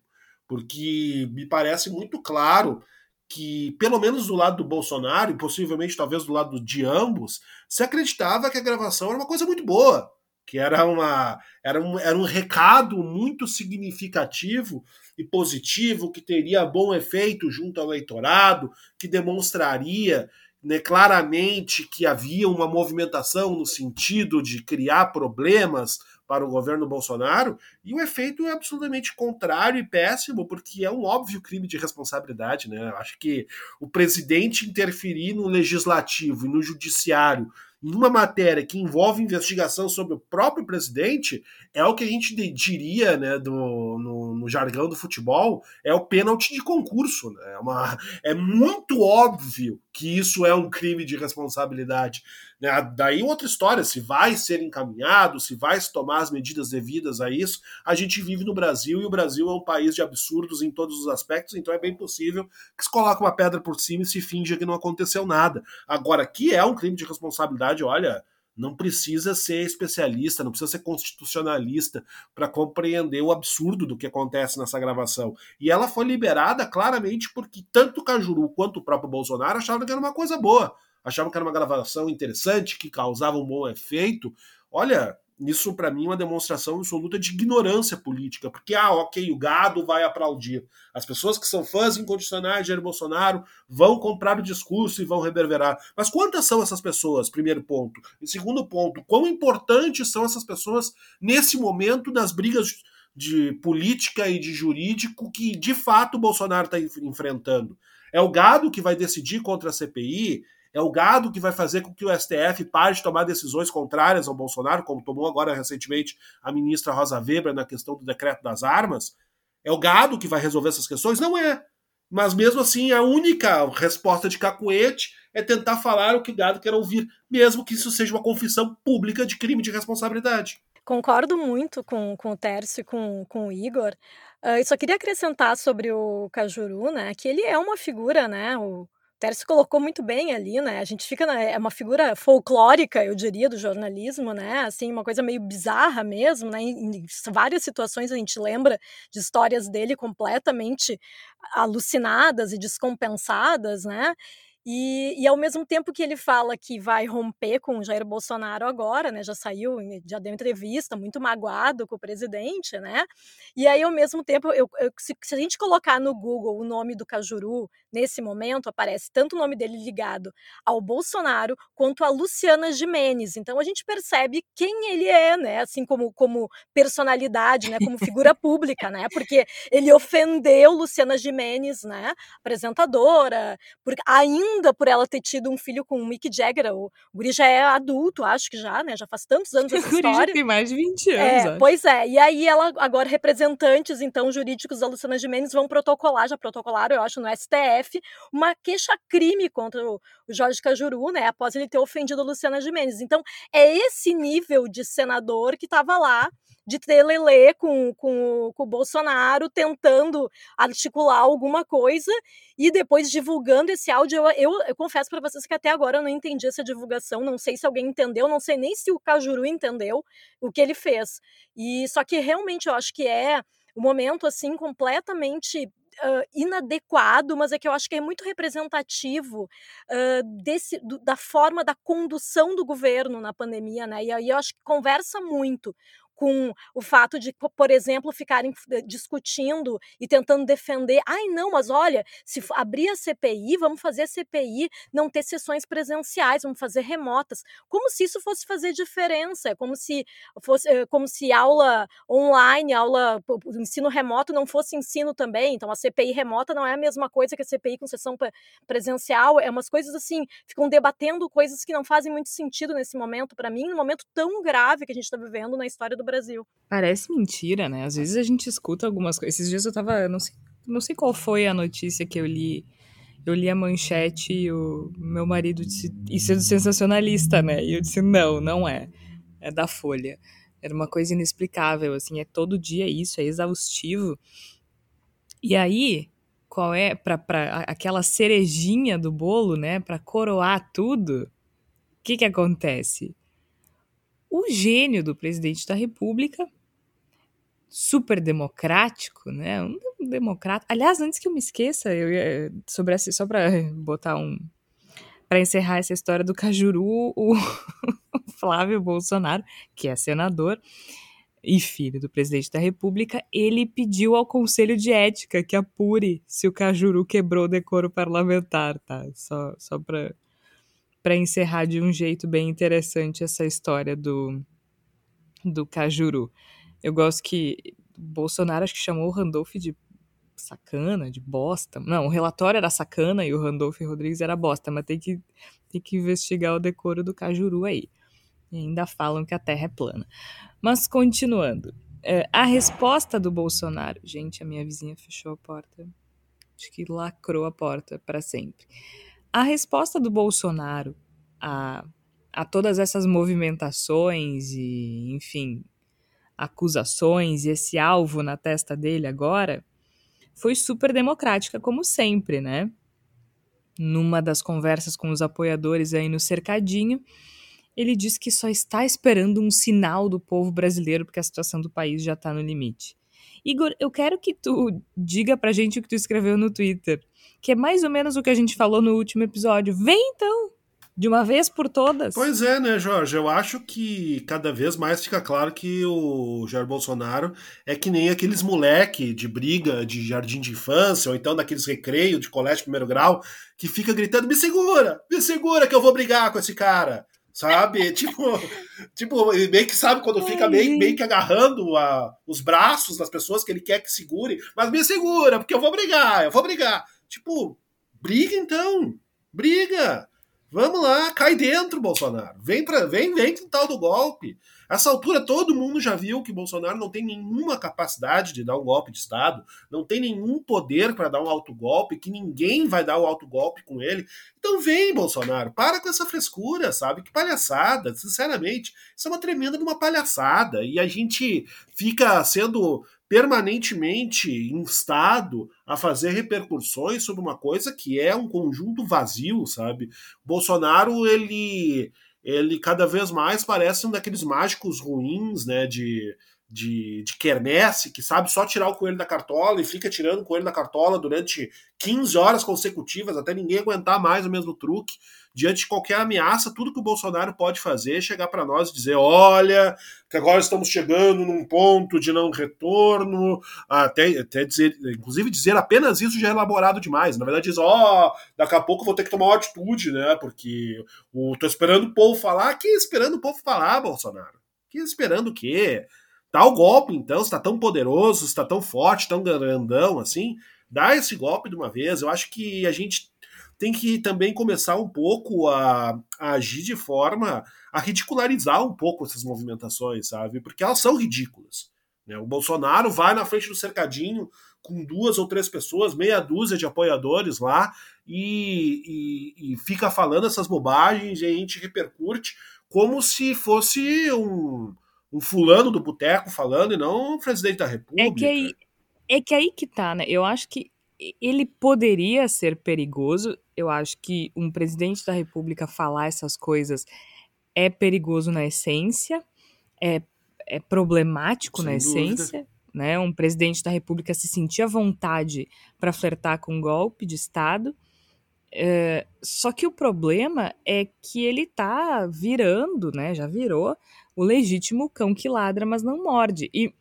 porque me parece muito claro que, pelo menos do lado do Bolsonaro, e possivelmente talvez do lado de ambos, se acreditava que a gravação era uma coisa muito boa, que era, uma, era, um, era um recado muito significativo e positivo, que teria bom efeito junto ao eleitorado, que demonstraria né, claramente que havia uma movimentação no sentido de criar problemas para o governo Bolsonaro, e o efeito é absolutamente contrário e péssimo, porque é um óbvio crime de responsabilidade. Né? Acho que o presidente interferir no legislativo e no judiciário em uma matéria que envolve investigação sobre o próprio presidente, é o que a gente diria né, do, no, no jargão do futebol, é o pênalti de concurso. Né? É, uma, é muito óbvio que isso é um crime de responsabilidade. Né? Daí outra história, se vai ser encaminhado, se vai se tomar as medidas devidas a isso, a gente vive no Brasil e o Brasil é um país de absurdos em todos os aspectos, então é bem possível que se coloque uma pedra por cima e se finja que não aconteceu nada. Agora, que é um crime de responsabilidade, olha, não precisa ser especialista, não precisa ser constitucionalista para compreender o absurdo do que acontece nessa gravação. E ela foi liberada claramente porque tanto o Cajuru quanto o próprio Bolsonaro achavam que era uma coisa boa achavam que era uma gravação interessante, que causava um bom efeito. Olha, isso para mim é uma demonstração absoluta de ignorância política, porque, ah, ok, o gado vai aplaudir. As pessoas que são fãs incondicionais de Jair Bolsonaro vão comprar o discurso e vão reverberar. Mas quantas são essas pessoas? Primeiro ponto. E segundo ponto, quão importantes são essas pessoas nesse momento das brigas de política e de jurídico que, de fato, o Bolsonaro está enfrentando? É o gado que vai decidir contra a CPI? É o gado que vai fazer com que o STF pare de tomar decisões contrárias ao Bolsonaro, como tomou agora recentemente a ministra Rosa Weber na questão do decreto das armas. É o gado que vai resolver essas questões? Não é. Mas mesmo assim, a única resposta de cacuete é tentar falar o que o gado quer ouvir, mesmo que isso seja uma confissão pública de crime de responsabilidade. Concordo muito com, com o Tércio e com, com o Igor. Uh, eu só queria acrescentar sobre o Cajuru, né, que ele é uma figura, né, o, Tércio colocou muito bem ali, né? A gente fica na, é uma figura folclórica, eu diria, do jornalismo, né? Assim, uma coisa meio bizarra mesmo, né? Em, em várias situações a gente lembra de histórias dele completamente alucinadas e descompensadas, né? E, e, ao mesmo tempo que ele fala que vai romper com o Jair Bolsonaro agora, né? Já saiu, já deu entrevista, muito magoado com o presidente, né? E aí, ao mesmo tempo, eu, eu se, se, a gente colocar no Google o nome do Cajuru, nesse momento, aparece tanto o nome dele ligado ao Bolsonaro quanto a Luciana Jimenez. Então a gente percebe quem ele é, né? Assim como, como personalidade, né? Como figura pública, né? Porque ele ofendeu Luciana Jimenez, né? Apresentadora, porque ainda ainda por ela ter tido um filho com o Mick Jagger. O Guri já é adulto, acho que já, né? Já faz tantos anos essa história. O Guri já tem mais de 20 anos, é, Pois é. E aí ela, agora, representantes, então, jurídicos da Luciana Gimenez vão protocolar, já protocolaram, eu acho, no STF, uma queixa-crime contra o Jorge Cajuru, né? Após ele ter ofendido a Luciana Gimenez. Então, é esse nível de senador que estava lá de telelê com, com, com o Bolsonaro, tentando articular alguma coisa e depois divulgando esse áudio. Eu, eu, eu confesso para vocês que até agora eu não entendi essa divulgação, não sei se alguém entendeu, não sei nem se o Cajuru entendeu o que ele fez. E só que realmente eu acho que é um momento assim completamente Uh, inadequado, mas é que eu acho que é muito representativo uh, desse, do, da forma da condução do governo na pandemia, né? E aí eu acho que conversa muito com o fato de, por exemplo, ficarem eh, discutindo e tentando defender. Ai, não, mas olha, se abrir a CPI, vamos fazer a CPI não ter sessões presenciais, vamos fazer remotas. Como se isso fosse fazer diferença, como se fosse eh, como se aula online, aula ensino remoto não fosse ensino também. Então a CPI remota não é a mesma coisa que a CPI com sessão presencial, é umas coisas assim, ficam debatendo coisas que não fazem muito sentido nesse momento para mim, num momento tão grave que a gente está vivendo na história do Brasil. Parece mentira, né? Às vezes a gente escuta algumas coisas. Esses dias eu tava. Não sei, não sei qual foi a notícia que eu li. Eu li a manchete e o meu marido disse: Isso é do sensacionalista, né? E eu disse: Não, não é. É da Folha. Era uma coisa inexplicável, assim. É todo dia isso, é exaustivo. E aí, qual é, pra aquela cerejinha do bolo, né? Pra coroar tudo, o que que acontece? O gênio do presidente da República, super democrático, né? Um democrata. Aliás, antes que eu me esqueça, eu ia, sobre essa, só para botar um para encerrar essa história do Cajuru, o Flávio Bolsonaro, que é senador e filho do presidente da República, ele pediu ao Conselho de Ética que apure se o Cajuru quebrou o decoro parlamentar, tá? Só, só para para encerrar de um jeito bem interessante essa história do, do Cajuru. Eu gosto que Bolsonaro acho que chamou o Randolph de sacana, de bosta. Não, o relatório era sacana e o Randolph Rodrigues era bosta, mas tem que, tem que investigar o decoro do Cajuru aí. E ainda falam que a Terra é plana. Mas continuando. É, a resposta do Bolsonaro. Gente, a minha vizinha fechou a porta. Acho que lacrou a porta para sempre. A resposta do Bolsonaro a, a todas essas movimentações e, enfim, acusações e esse alvo na testa dele agora foi super democrática, como sempre, né? Numa das conversas com os apoiadores aí no cercadinho, ele diz que só está esperando um sinal do povo brasileiro porque a situação do país já está no limite. Igor, eu quero que tu diga pra gente o que tu escreveu no Twitter, que é mais ou menos o que a gente falou no último episódio. Vem então! De uma vez por todas. Pois é, né, Jorge? Eu acho que cada vez mais fica claro que o Jair Bolsonaro é que nem aqueles moleque de briga de jardim de infância, ou então daqueles recreio de colégio de primeiro grau, que fica gritando: me segura, me segura que eu vou brigar com esse cara sabe? tipo, tipo, meio que sabe quando fica meio, meio que agarrando a, os braços das pessoas que ele quer que segure, mas me segura, porque eu vou brigar, eu vou brigar. Tipo, briga então, briga. Vamos lá, cai dentro, Bolsonaro. Vem para, vem, vem com o tal do golpe. Essa altura todo mundo já viu que Bolsonaro não tem nenhuma capacidade de dar um golpe de Estado, não tem nenhum poder para dar um autogolpe, que ninguém vai dar o um autogolpe com ele. Então vem, Bolsonaro, para com essa frescura, sabe? Que palhaçada, sinceramente. Isso é uma tremenda uma palhaçada. E a gente fica sendo permanentemente instado a fazer repercussões sobre uma coisa que é um conjunto vazio, sabe? Bolsonaro, ele ele cada vez mais parece um daqueles mágicos ruins, né, de, de, de quermesse, que sabe só tirar o coelho da cartola e fica tirando o coelho da cartola durante 15 horas consecutivas, até ninguém aguentar mais o mesmo truque. Diante de qualquer ameaça, tudo que o Bolsonaro pode fazer é chegar para nós e dizer: olha, que agora estamos chegando num ponto de não retorno, até, até dizer, inclusive dizer apenas isso já é elaborado demais. Na verdade, diz: ó, oh, daqui a pouco vou ter que tomar uma atitude, né? Porque o, tô esperando o povo falar. Que esperando o povo falar, Bolsonaro? Que esperando o quê? Dá o golpe, então, está tão poderoso, está tão forte, tão grandão assim, dá esse golpe de uma vez. Eu acho que a gente tem que também começar um pouco a, a, agir de forma a ridicularizar um pouco essas movimentações, sabe? Porque elas são ridículas. Né? O Bolsonaro vai na frente do cercadinho com duas ou três pessoas, meia dúzia de apoiadores lá, e, e, e fica falando essas bobagens e a gente repercute como se fosse um, um fulano do boteco falando e não o presidente da República. É que aí, é que aí que tá, né? Eu acho que ele poderia ser perigoso. Eu acho que um presidente da República falar essas coisas é perigoso na essência, é, é problemático Sem na dúvida. essência. Né? Um presidente da República se sentir à vontade para flertar com um golpe de Estado. É, só que o problema é que ele tá virando, né? Já virou o legítimo cão que ladra, mas não morde. E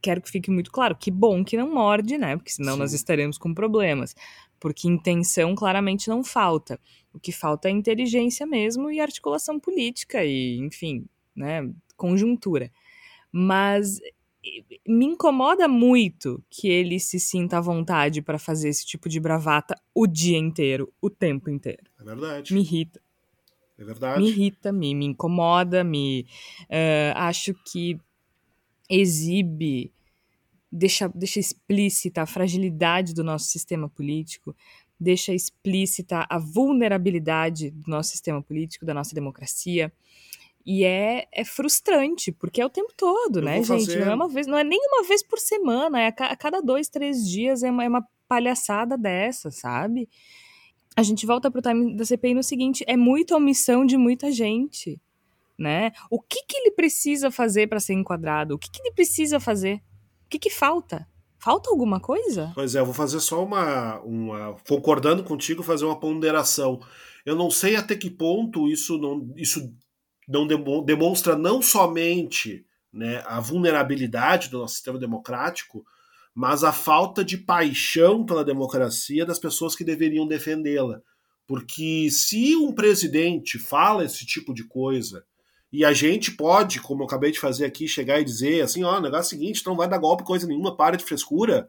quero que fique muito claro, que bom que não morde, né? Porque senão Sim. nós estaremos com problemas. Porque intenção claramente não falta. O que falta é inteligência mesmo e articulação política e, enfim, né, conjuntura. Mas me incomoda muito que ele se sinta à vontade para fazer esse tipo de bravata o dia inteiro, o tempo inteiro. É verdade. Me irrita. É verdade. Me irrita, me, me incomoda, me uh, acho que exibe, deixa, deixa explícita a fragilidade do nosso sistema político, deixa explícita a vulnerabilidade do nosso sistema político, da nossa democracia. E é, é frustrante, porque é o tempo todo, Eu né, gente? Fazer... Não é uma vez, não é nem uma vez por semana, é a, a cada dois, três dias é uma, é uma palhaçada dessa, sabe? A gente volta pro time da CPI no seguinte: é muita omissão de muita gente né? O que, que ele precisa fazer para ser enquadrado? O que, que ele precisa fazer? O que, que falta? Falta alguma coisa? Pois é, eu vou fazer só uma, uma. Concordando contigo, fazer uma ponderação. Eu não sei até que ponto isso não, isso não demonstra não somente né, a vulnerabilidade do nosso sistema democrático, mas a falta de paixão pela democracia das pessoas que deveriam defendê-la. Porque se um presidente fala esse tipo de coisa E a gente pode, como eu acabei de fazer aqui, chegar e dizer assim, ó, oh, negócio é o seguinte, não vai dar golpe coisa nenhuma, para de frescura.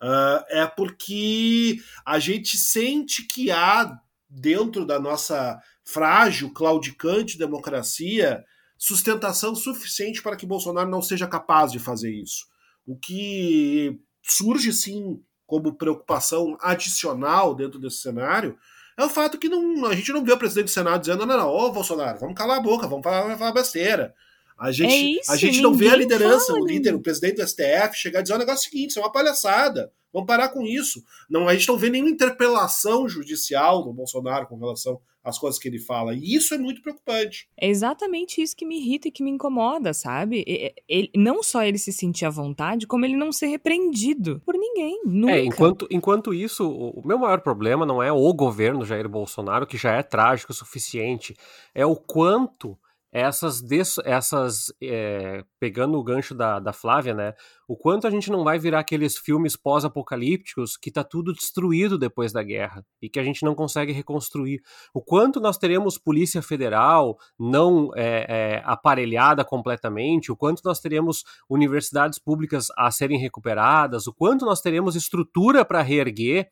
Uh, é porque a gente sente que há dentro da nossa frágil, claudicante democracia sustentação suficiente para que Bolsonaro não seja capaz de fazer isso. O que surge sim como preocupação adicional dentro desse cenário é o fato que não, a gente não vê o presidente do Senado dizendo: não, não, ô Bolsonaro, vamos calar a boca, vamos falar, falar besteira. A gente, é isso, a gente não vê a liderança, o líder, o presidente do STF, chegar e dizer o negócio seguinte: isso é uma palhaçada. Vamos parar com isso. Não, a gente não vê nenhuma interpelação judicial do Bolsonaro com relação às coisas que ele fala. E isso é muito preocupante. É exatamente isso que me irrita e que me incomoda, sabe? Ele, não só ele se sentir à vontade, como ele não ser repreendido por ninguém. Nunca. É, enquanto, enquanto isso, o meu maior problema não é o governo Jair Bolsonaro, que já é trágico o suficiente, é o quanto essas, essas é, pegando o gancho da, da Flávia, né? O quanto a gente não vai virar aqueles filmes pós-apocalípticos que tá tudo destruído depois da guerra e que a gente não consegue reconstruir. O quanto nós teremos polícia federal não é, é, aparelhada completamente, o quanto nós teremos universidades públicas a serem recuperadas, o quanto nós teremos estrutura para reerguer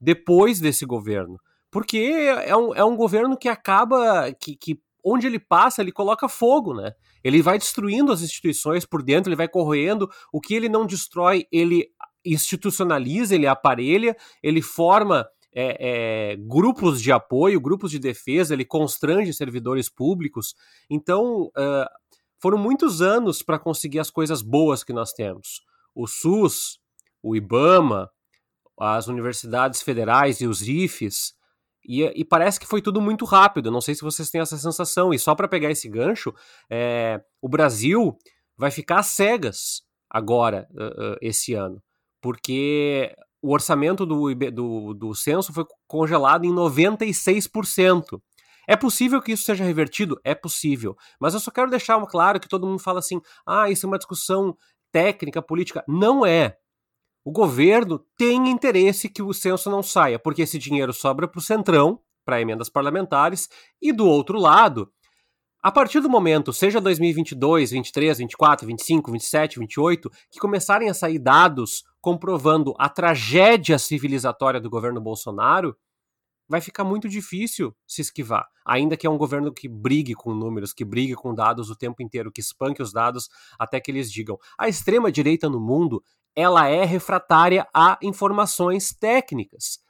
depois desse governo. Porque é um, é um governo que acaba, que, que onde ele passa, ele coloca fogo, né? Ele vai destruindo as instituições por dentro, ele vai corroendo. O que ele não destrói, ele institucionaliza, ele aparelha, ele forma é, é, grupos de apoio, grupos de defesa, ele constrange servidores públicos. Então, uh, foram muitos anos para conseguir as coisas boas que nós temos. O SUS, o IBAMA, as universidades federais e os IFES, e, e, parece que foi tudo muito rápido. Não sei se vocês têm essa sensação. E só para pegar esse gancho, é, o Brasil vai ficar cegas agora, uh, uh, esse ano, porque o orçamento do, do, do censo foi congelado em 96%. É possível que isso seja revertido? É possível. Mas eu só quero deixar claro que todo mundo fala assim: ah, isso é uma discussão técnica, política. Não é o governo tem interesse que o censo não saia, porque esse dinheiro sobra para o Centrão, para emendas parlamentares, e do outro lado, a partir do momento, seja 2022, 23, 24, 25, 27, 28, que começarem a sair dados comprovando a tragédia civilizatória do governo Bolsonaro, vai ficar muito difícil se esquivar. Ainda que é um governo que brigue com números, que brigue com dados o tempo inteiro, que espanque os dados até que eles digam. A extrema direita no mundo ela é refratária a informações técnicas.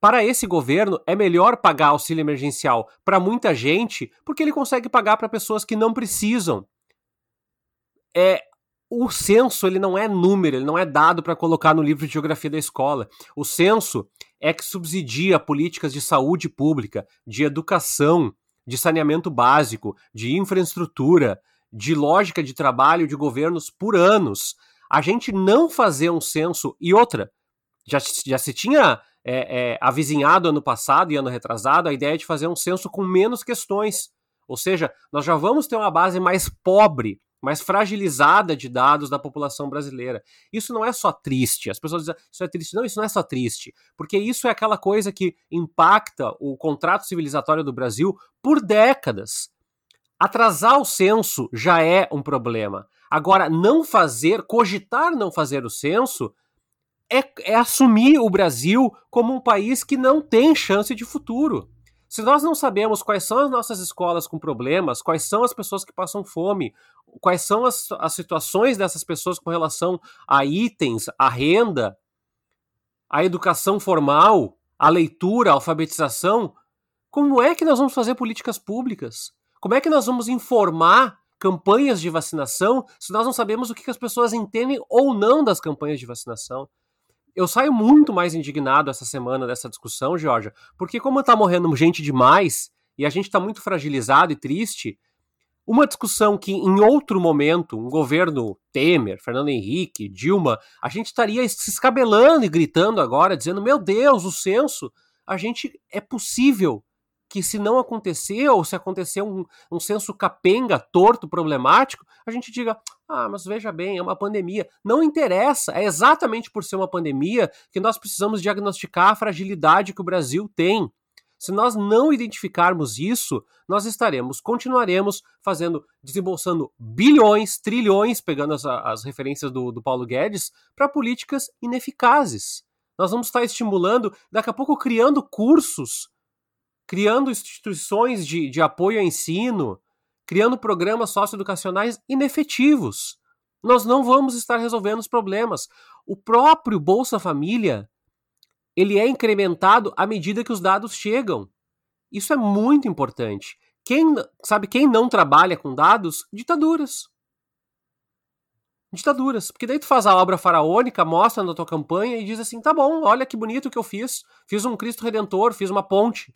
Para esse governo, é melhor pagar auxílio emergencial para muita gente, porque ele consegue pagar para pessoas que não precisam. É, o censo ele não é número, ele não é dado para colocar no livro de geografia da escola. O censo é que subsidia políticas de saúde pública, de educação, de saneamento básico, de infraestrutura, de lógica de trabalho de governos por anos a gente não fazer um censo e outra, já, já se tinha é, é, avizinhado ano passado e ano retrasado a ideia de fazer um censo com menos questões. Ou seja, nós já vamos ter uma base mais pobre, mais fragilizada de dados da população brasileira. Isso não é só triste. As pessoas dizem, isso é triste. Não, isso não é só triste. Porque isso é aquela coisa que impacta o contrato civilizatório do Brasil por décadas. Atrasar o censo já é um problema. Agora, não fazer, cogitar não fazer o censo, é, é assumir o Brasil como um país que não tem chance de futuro. Se nós não sabemos quais são as nossas escolas com problemas, quais são as pessoas que passam fome, quais são as, as situações dessas pessoas com relação a itens, a renda, a educação formal, a leitura, a alfabetização, como é que nós vamos fazer políticas públicas? Como é que nós vamos informar campanhas de vacinação se nós não sabemos o que as pessoas entendem ou não das campanhas de vacinação. Eu saio muito mais indignado essa semana dessa discussão, Georgia, porque como está morrendo gente demais e a gente está muito fragilizado e triste, uma discussão que em outro momento, um governo Temer, Fernando Henrique, Dilma, a gente estaria se escabelando e gritando agora, dizendo: meu Deus, o censo, a gente é possível que se não acontecer, ou se acontecer um, um senso capenga, torto, problemático, a gente diga, ah, mas veja bem, é uma pandemia. Não interessa, é exatamente por ser uma pandemia que nós precisamos diagnosticar a fragilidade que o Brasil tem. Se nós não identificarmos isso, nós estaremos, continuaremos fazendo, desembolsando bilhões, trilhões, pegando as, as referências do, do Paulo Guedes, para políticas ineficazes. Nós vamos estar estimulando, daqui a pouco criando cursos, criando instituições de, de apoio ao ensino, criando programas socioeducacionais inefetivos. Nós não vamos estar resolvendo os problemas. O próprio Bolsa Família ele é incrementado à medida que os dados chegam. Isso é muito importante. Quem sabe quem não trabalha com dados? Ditaduras. Ditaduras. Porque daí tu faz a obra faraônica, mostra na tua campanha e diz assim: tá bom, olha que bonito que eu fiz. Fiz um Cristo Redentor, fiz uma ponte.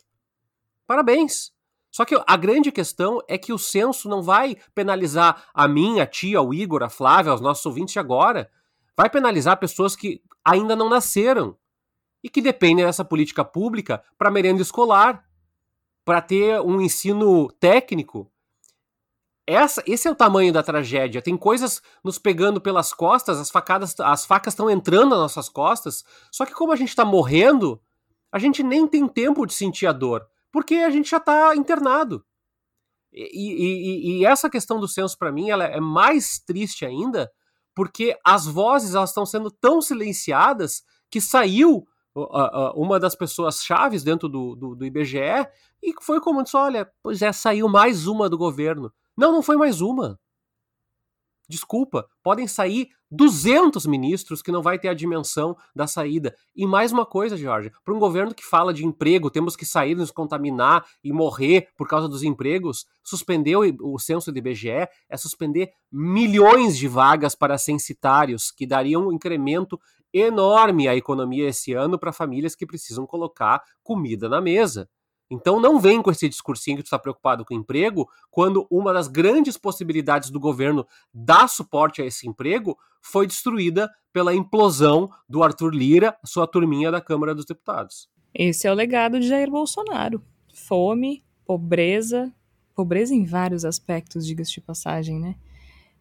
Parabéns. Só que a grande questão é que o censo não vai penalizar a mim, a tia, o Igor, a Flávia, os nossos ouvintes agora. Vai penalizar pessoas que ainda não nasceram e que dependem dessa política pública para merenda escolar, para ter um ensino técnico. Essa, esse é o tamanho da tragédia. Tem coisas nos pegando pelas costas, as facadas, as facas estão entrando nas nossas costas. Só que como a gente está morrendo, a gente nem tem tempo de sentir a dor, porque a gente já está internado. E, e, e, essa questão do censo para mim ela é mais triste ainda, porque as vozes elas estão sendo tão silenciadas que saiu uma das pessoas chaves dentro do, do, do, IBGE e foi como disse, olha, pois é, saiu mais uma do governo. Não, não foi mais uma. Desculpa, podem sair 200 ministros que não vai ter a dimensão da saída. E mais uma coisa, Jorge, para um governo que fala de emprego, temos que sair, nos contaminar e morrer por causa dos empregos, suspender o, o censo do IBGE é suspender milhões de vagas para censitários, que dariam um incremento enorme à economia esse ano para famílias que precisam colocar comida na mesa. Então não vem com esse discursinho que tu está preocupado com emprego, quando uma das grandes possibilidades do governo dar suporte a esse emprego foi destruída pela implosão do Arthur Lira, sua turminha da Câmara dos Deputados. Esse é o legado de Jair Bolsonaro. Fome, pobreza, pobreza em vários aspectos, diga-se de passagem, né?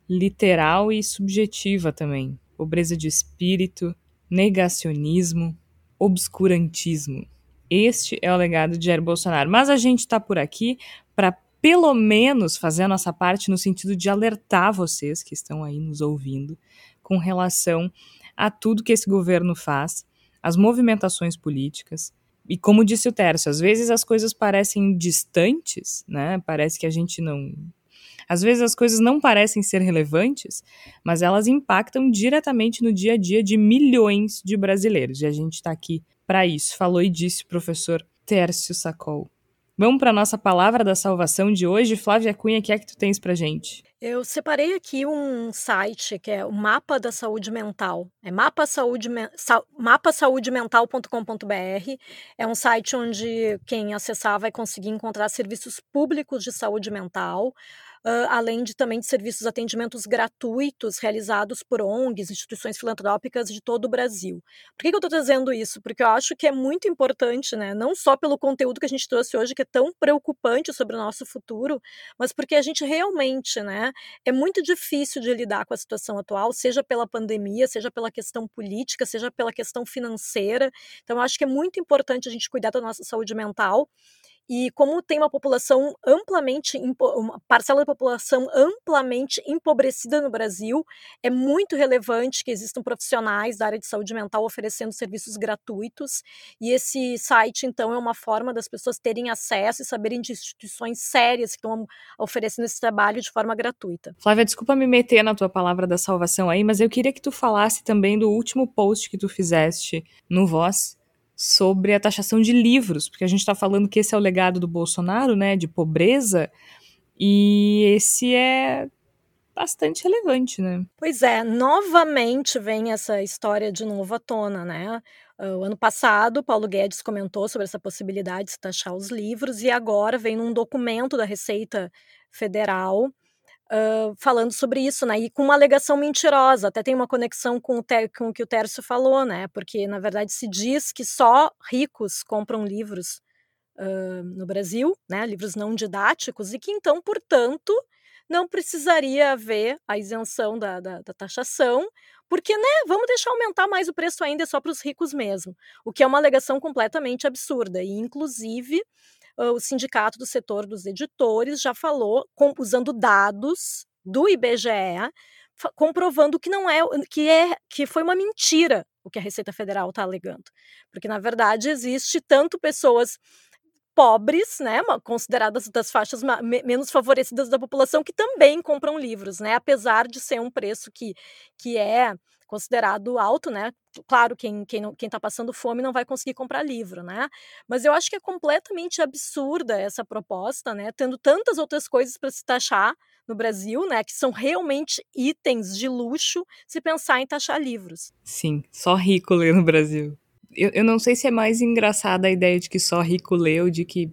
Literal e subjetiva também. Pobreza de espírito, negacionismo, obscurantismo. Este é o legado de Jair Bolsonaro. Mas a gente está por aqui para pelo menos fazer a nossa parte no sentido de alertar vocês que estão aí nos ouvindo com relação a tudo que esse governo faz, as movimentações políticas. E como disse o Tércio, às vezes as coisas parecem distantes, né? Parece que a gente não às vezes as coisas não parecem ser relevantes, mas elas impactam diretamente no dia a dia de milhões de brasileiros. E a gente está aqui para isso, falou e disse o professor Tércio Sacol. Vamos para nossa palavra da salvação de hoje. Flávia Cunha, o que é que tu tens para gente? Eu separei aqui um site que é o Mapa da Saúde Mental. É mapasaudemental.com.br. É um site onde quem acessar vai conseguir encontrar serviços públicos de saúde mental uh, além de também de serviços atendimentos gratuitos realizados por ONGs, instituições filantrópicas de todo o Brasil. Por que, que eu estou trazendo isso? Porque eu acho que é muito importante, né? não só pelo conteúdo que a gente trouxe hoje, que é tão preocupante sobre o nosso futuro, mas porque a gente realmente, né, é muito difícil de lidar com a situação atual, seja pela pandemia, seja pela questão política, seja pela questão financeira. Então, eu acho que é muito importante a gente cuidar da nossa saúde mental e como tem uma população amplamente, uma parcela da população amplamente empobrecida no Brasil, é muito relevante que existam profissionais da área de saúde mental oferecendo serviços gratuitos. E esse site, então, é uma forma das pessoas terem acesso e saberem de instituições sérias que estão oferecendo esse trabalho de forma gratuita. Flávia, desculpa me meter na tua palavra da salvação aí, mas eu queria que tu falasse também do último post que tu fizeste no Voz sobre a taxação de livros, porque a gente está falando que esse é o legado do Bolsonaro, né, de pobreza, e esse é bastante relevante, né? Pois é, novamente vem essa história de novo à tona, né? Ah, o ano passado, Paulo Guedes comentou sobre essa possibilidade de taxar os livros, e agora vem num documento da Receita Federal Uh, falando sobre isso, né? E com uma alegação mentirosa, até tem uma conexão com o, com o que o Tércio falou, né? Porque, na verdade, se diz que só ricos compram livros uh, no Brasil, né? Livros não didáticos, e que então, portanto, não precisaria haver a isenção da, da, da taxação, porque, né, vamos deixar aumentar mais o preço ainda só para os ricos mesmo, o que é uma alegação completamente absurda. E, inclusive, o sindicato do setor dos editores já falou, com, usando dados do IBGE, comprovando que não é que é que foi uma mentira o que a Receita Federal está alegando, porque na verdade existe tanto pessoas pobres, né, consideradas das faixas menos favorecidas da população que também compram livros, né, apesar de ser um preço que, que é considerado alto, né? Claro, quem quem quem está passando fome não vai conseguir comprar livro, né? Mas eu acho que é completamente absurda essa proposta, né? Tendo tantas outras coisas para se taxar no Brasil, né? Que são realmente itens de luxo se pensar em taxar livros. Sim, só rico lê no Brasil. Eu, eu não sei se é mais engraçada a ideia de que só rico lê ou de que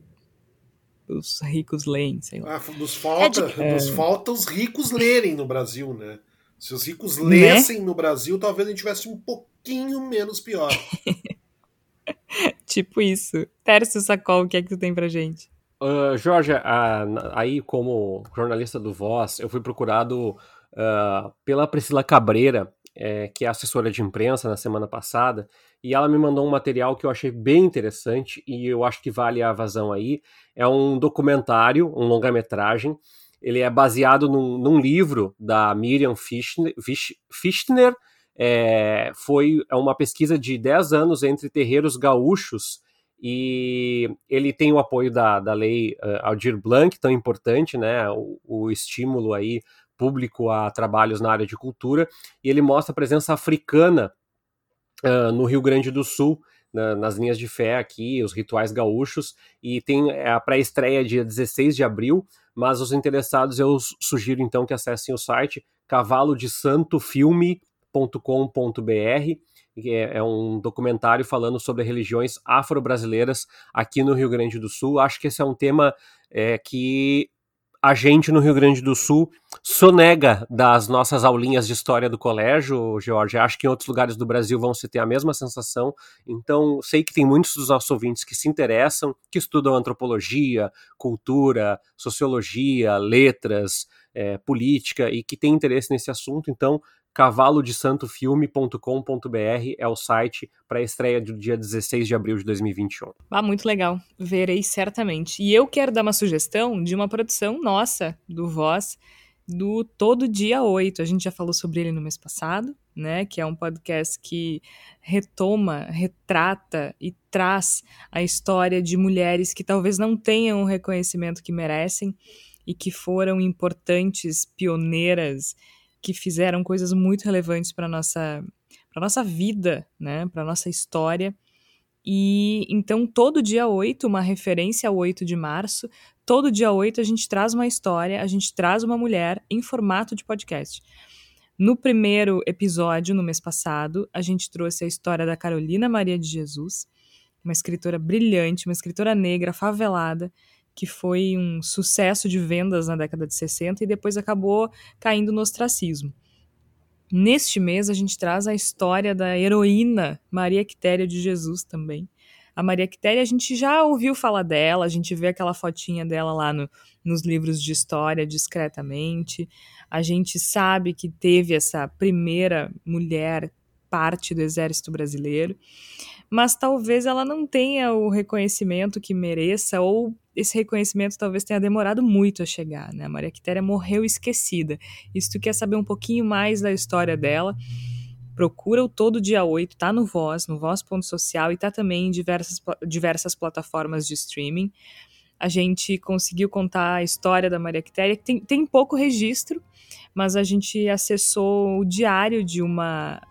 os ricos leem, sei lá. Ah, nos falta, é de... nos falta os ricos lerem no Brasil, né? Se os ricos né? lessem né? no Brasil, talvez a gente tivesse um pouquinho menos pior. tipo isso. Tércio Sacol, o que é que tu tem pra gente? Uh, Jorge, uh, aí como jornalista do Voz, eu fui procurado uh, pela Priscila Cabreira, é, que é assessora de imprensa na semana passada, e ela me mandou um material que eu achei bem interessante e eu acho que vale a vazão aí. É um documentário, um longa-metragem, ele é baseado num, num livro da Miriam Fichtner, é, foi é uma pesquisa de 10 anos entre terreiros gaúchos e ele tem o apoio da, da lei uh, Aldir Blanc, tão importante, né, o, o, estímulo aí público a trabalhos na área de cultura, e ele mostra a presença africana uh, no Rio Grande do Sul, na, nas linhas de fé aqui, os rituais gaúchos, e tem a pré-estreia dia 16 de abril, mas os interessados eu sugiro então que acessem o site cavalodesantofilme.com.br que é, é um documentário falando sobre religiões afro-brasileiras aqui no Rio Grande do Sul. Acho que esse é um tema é, que a gente no Rio Grande do Sul sonega das nossas aulinhas de história do colégio, George. Acho que em outros lugares do Brasil vão se ter a mesma sensação. Então, sei que tem muitos dos nossos ouvintes que se interessam, que estudam antropologia, cultura, sociologia, letras, é, política e que têm interesse nesse assunto. Então, cavalodesantofilme.com.br é o site para a estreia do dia 16 de abril de 2021. Ah, muito legal. Verei certamente. E eu quero dar uma sugestão de uma produção nossa, do Voz, do Todo Dia 8. A gente já falou sobre ele no mês passado, né? Que é um podcast que retoma, retrata e traz a história de mulheres que talvez não tenham o reconhecimento que merecem e que foram importantes, pioneiras que fizeram coisas muito relevantes para nossa para nossa vida, né, para nossa história. E então todo dia 8, uma referência ao 8 de março, todo dia 8 a gente traz uma história, a gente traz uma mulher em formato de podcast. No primeiro episódio, no mês passado, a gente trouxe a história da Carolina Maria de Jesus, uma escritora brilhante, uma escritora negra, favelada, que foi um sucesso de vendas na década de 60 e depois acabou caindo no ostracismo. Neste mês, a gente traz a história da heroína Maria Quitéria de Jesus também. A Maria Quitéria, a gente já ouviu falar dela, a gente vê aquela fotinha dela lá no, nos livros de história discretamente. A gente sabe que teve essa primeira mulher parte do exército brasileiro, mas talvez ela não tenha o reconhecimento que mereça ou esse reconhecimento talvez tenha demorado muito a chegar, né? A Maria Quitéria morreu esquecida. E se tu quer saber um pouquinho mais da história dela, procura o Todo Dia 8, tá no Voz, no Voz.social e tá também em diversas, diversas plataformas de streaming. A gente conseguiu contar a história da Maria Quitéria, tem, tem pouco registro, mas a gente acessou o diário de uma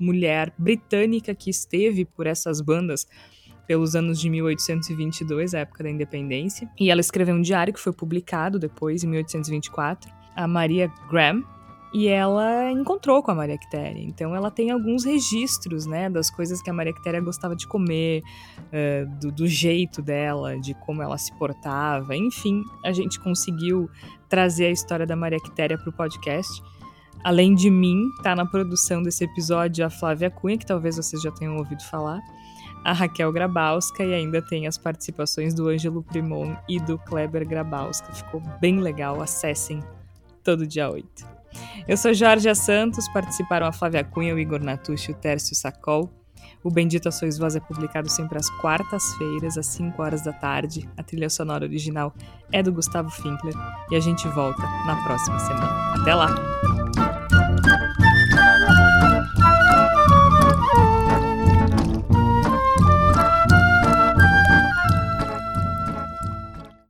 mulher britânica que esteve por essas bandas pelos anos de 1822, a época da independência. E ela escreveu um diário que foi publicado depois, em 1824, a Maria Graham, e ela encontrou com a Maria Quitéria. Então ela tem alguns registros, né, das coisas que a Maria Quitéria gostava de comer, uh, do, do, jeito dela, de como ela se portava. Enfim, a gente conseguiu trazer a história da Maria Quitéria para o podcast. Além de mim, tá na produção desse episódio a Flávia Cunha, que talvez vocês já tenham ouvido falar a Raquel Grabowska e ainda tem as participações do Ângelo Primon e do Kleber Grabowska. Ficou bem legal, acessem todo dia 8. Eu sou Jorge Santos, participaram a Flávia Cunha, o Igor Natucci, o Tércio Sacol. O Bendito a Sois Voz é publicado sempre às quartas-feiras, às 5 horas da tarde. A trilha sonora original é do Gustavo Finkler e a gente volta na próxima semana. Até lá!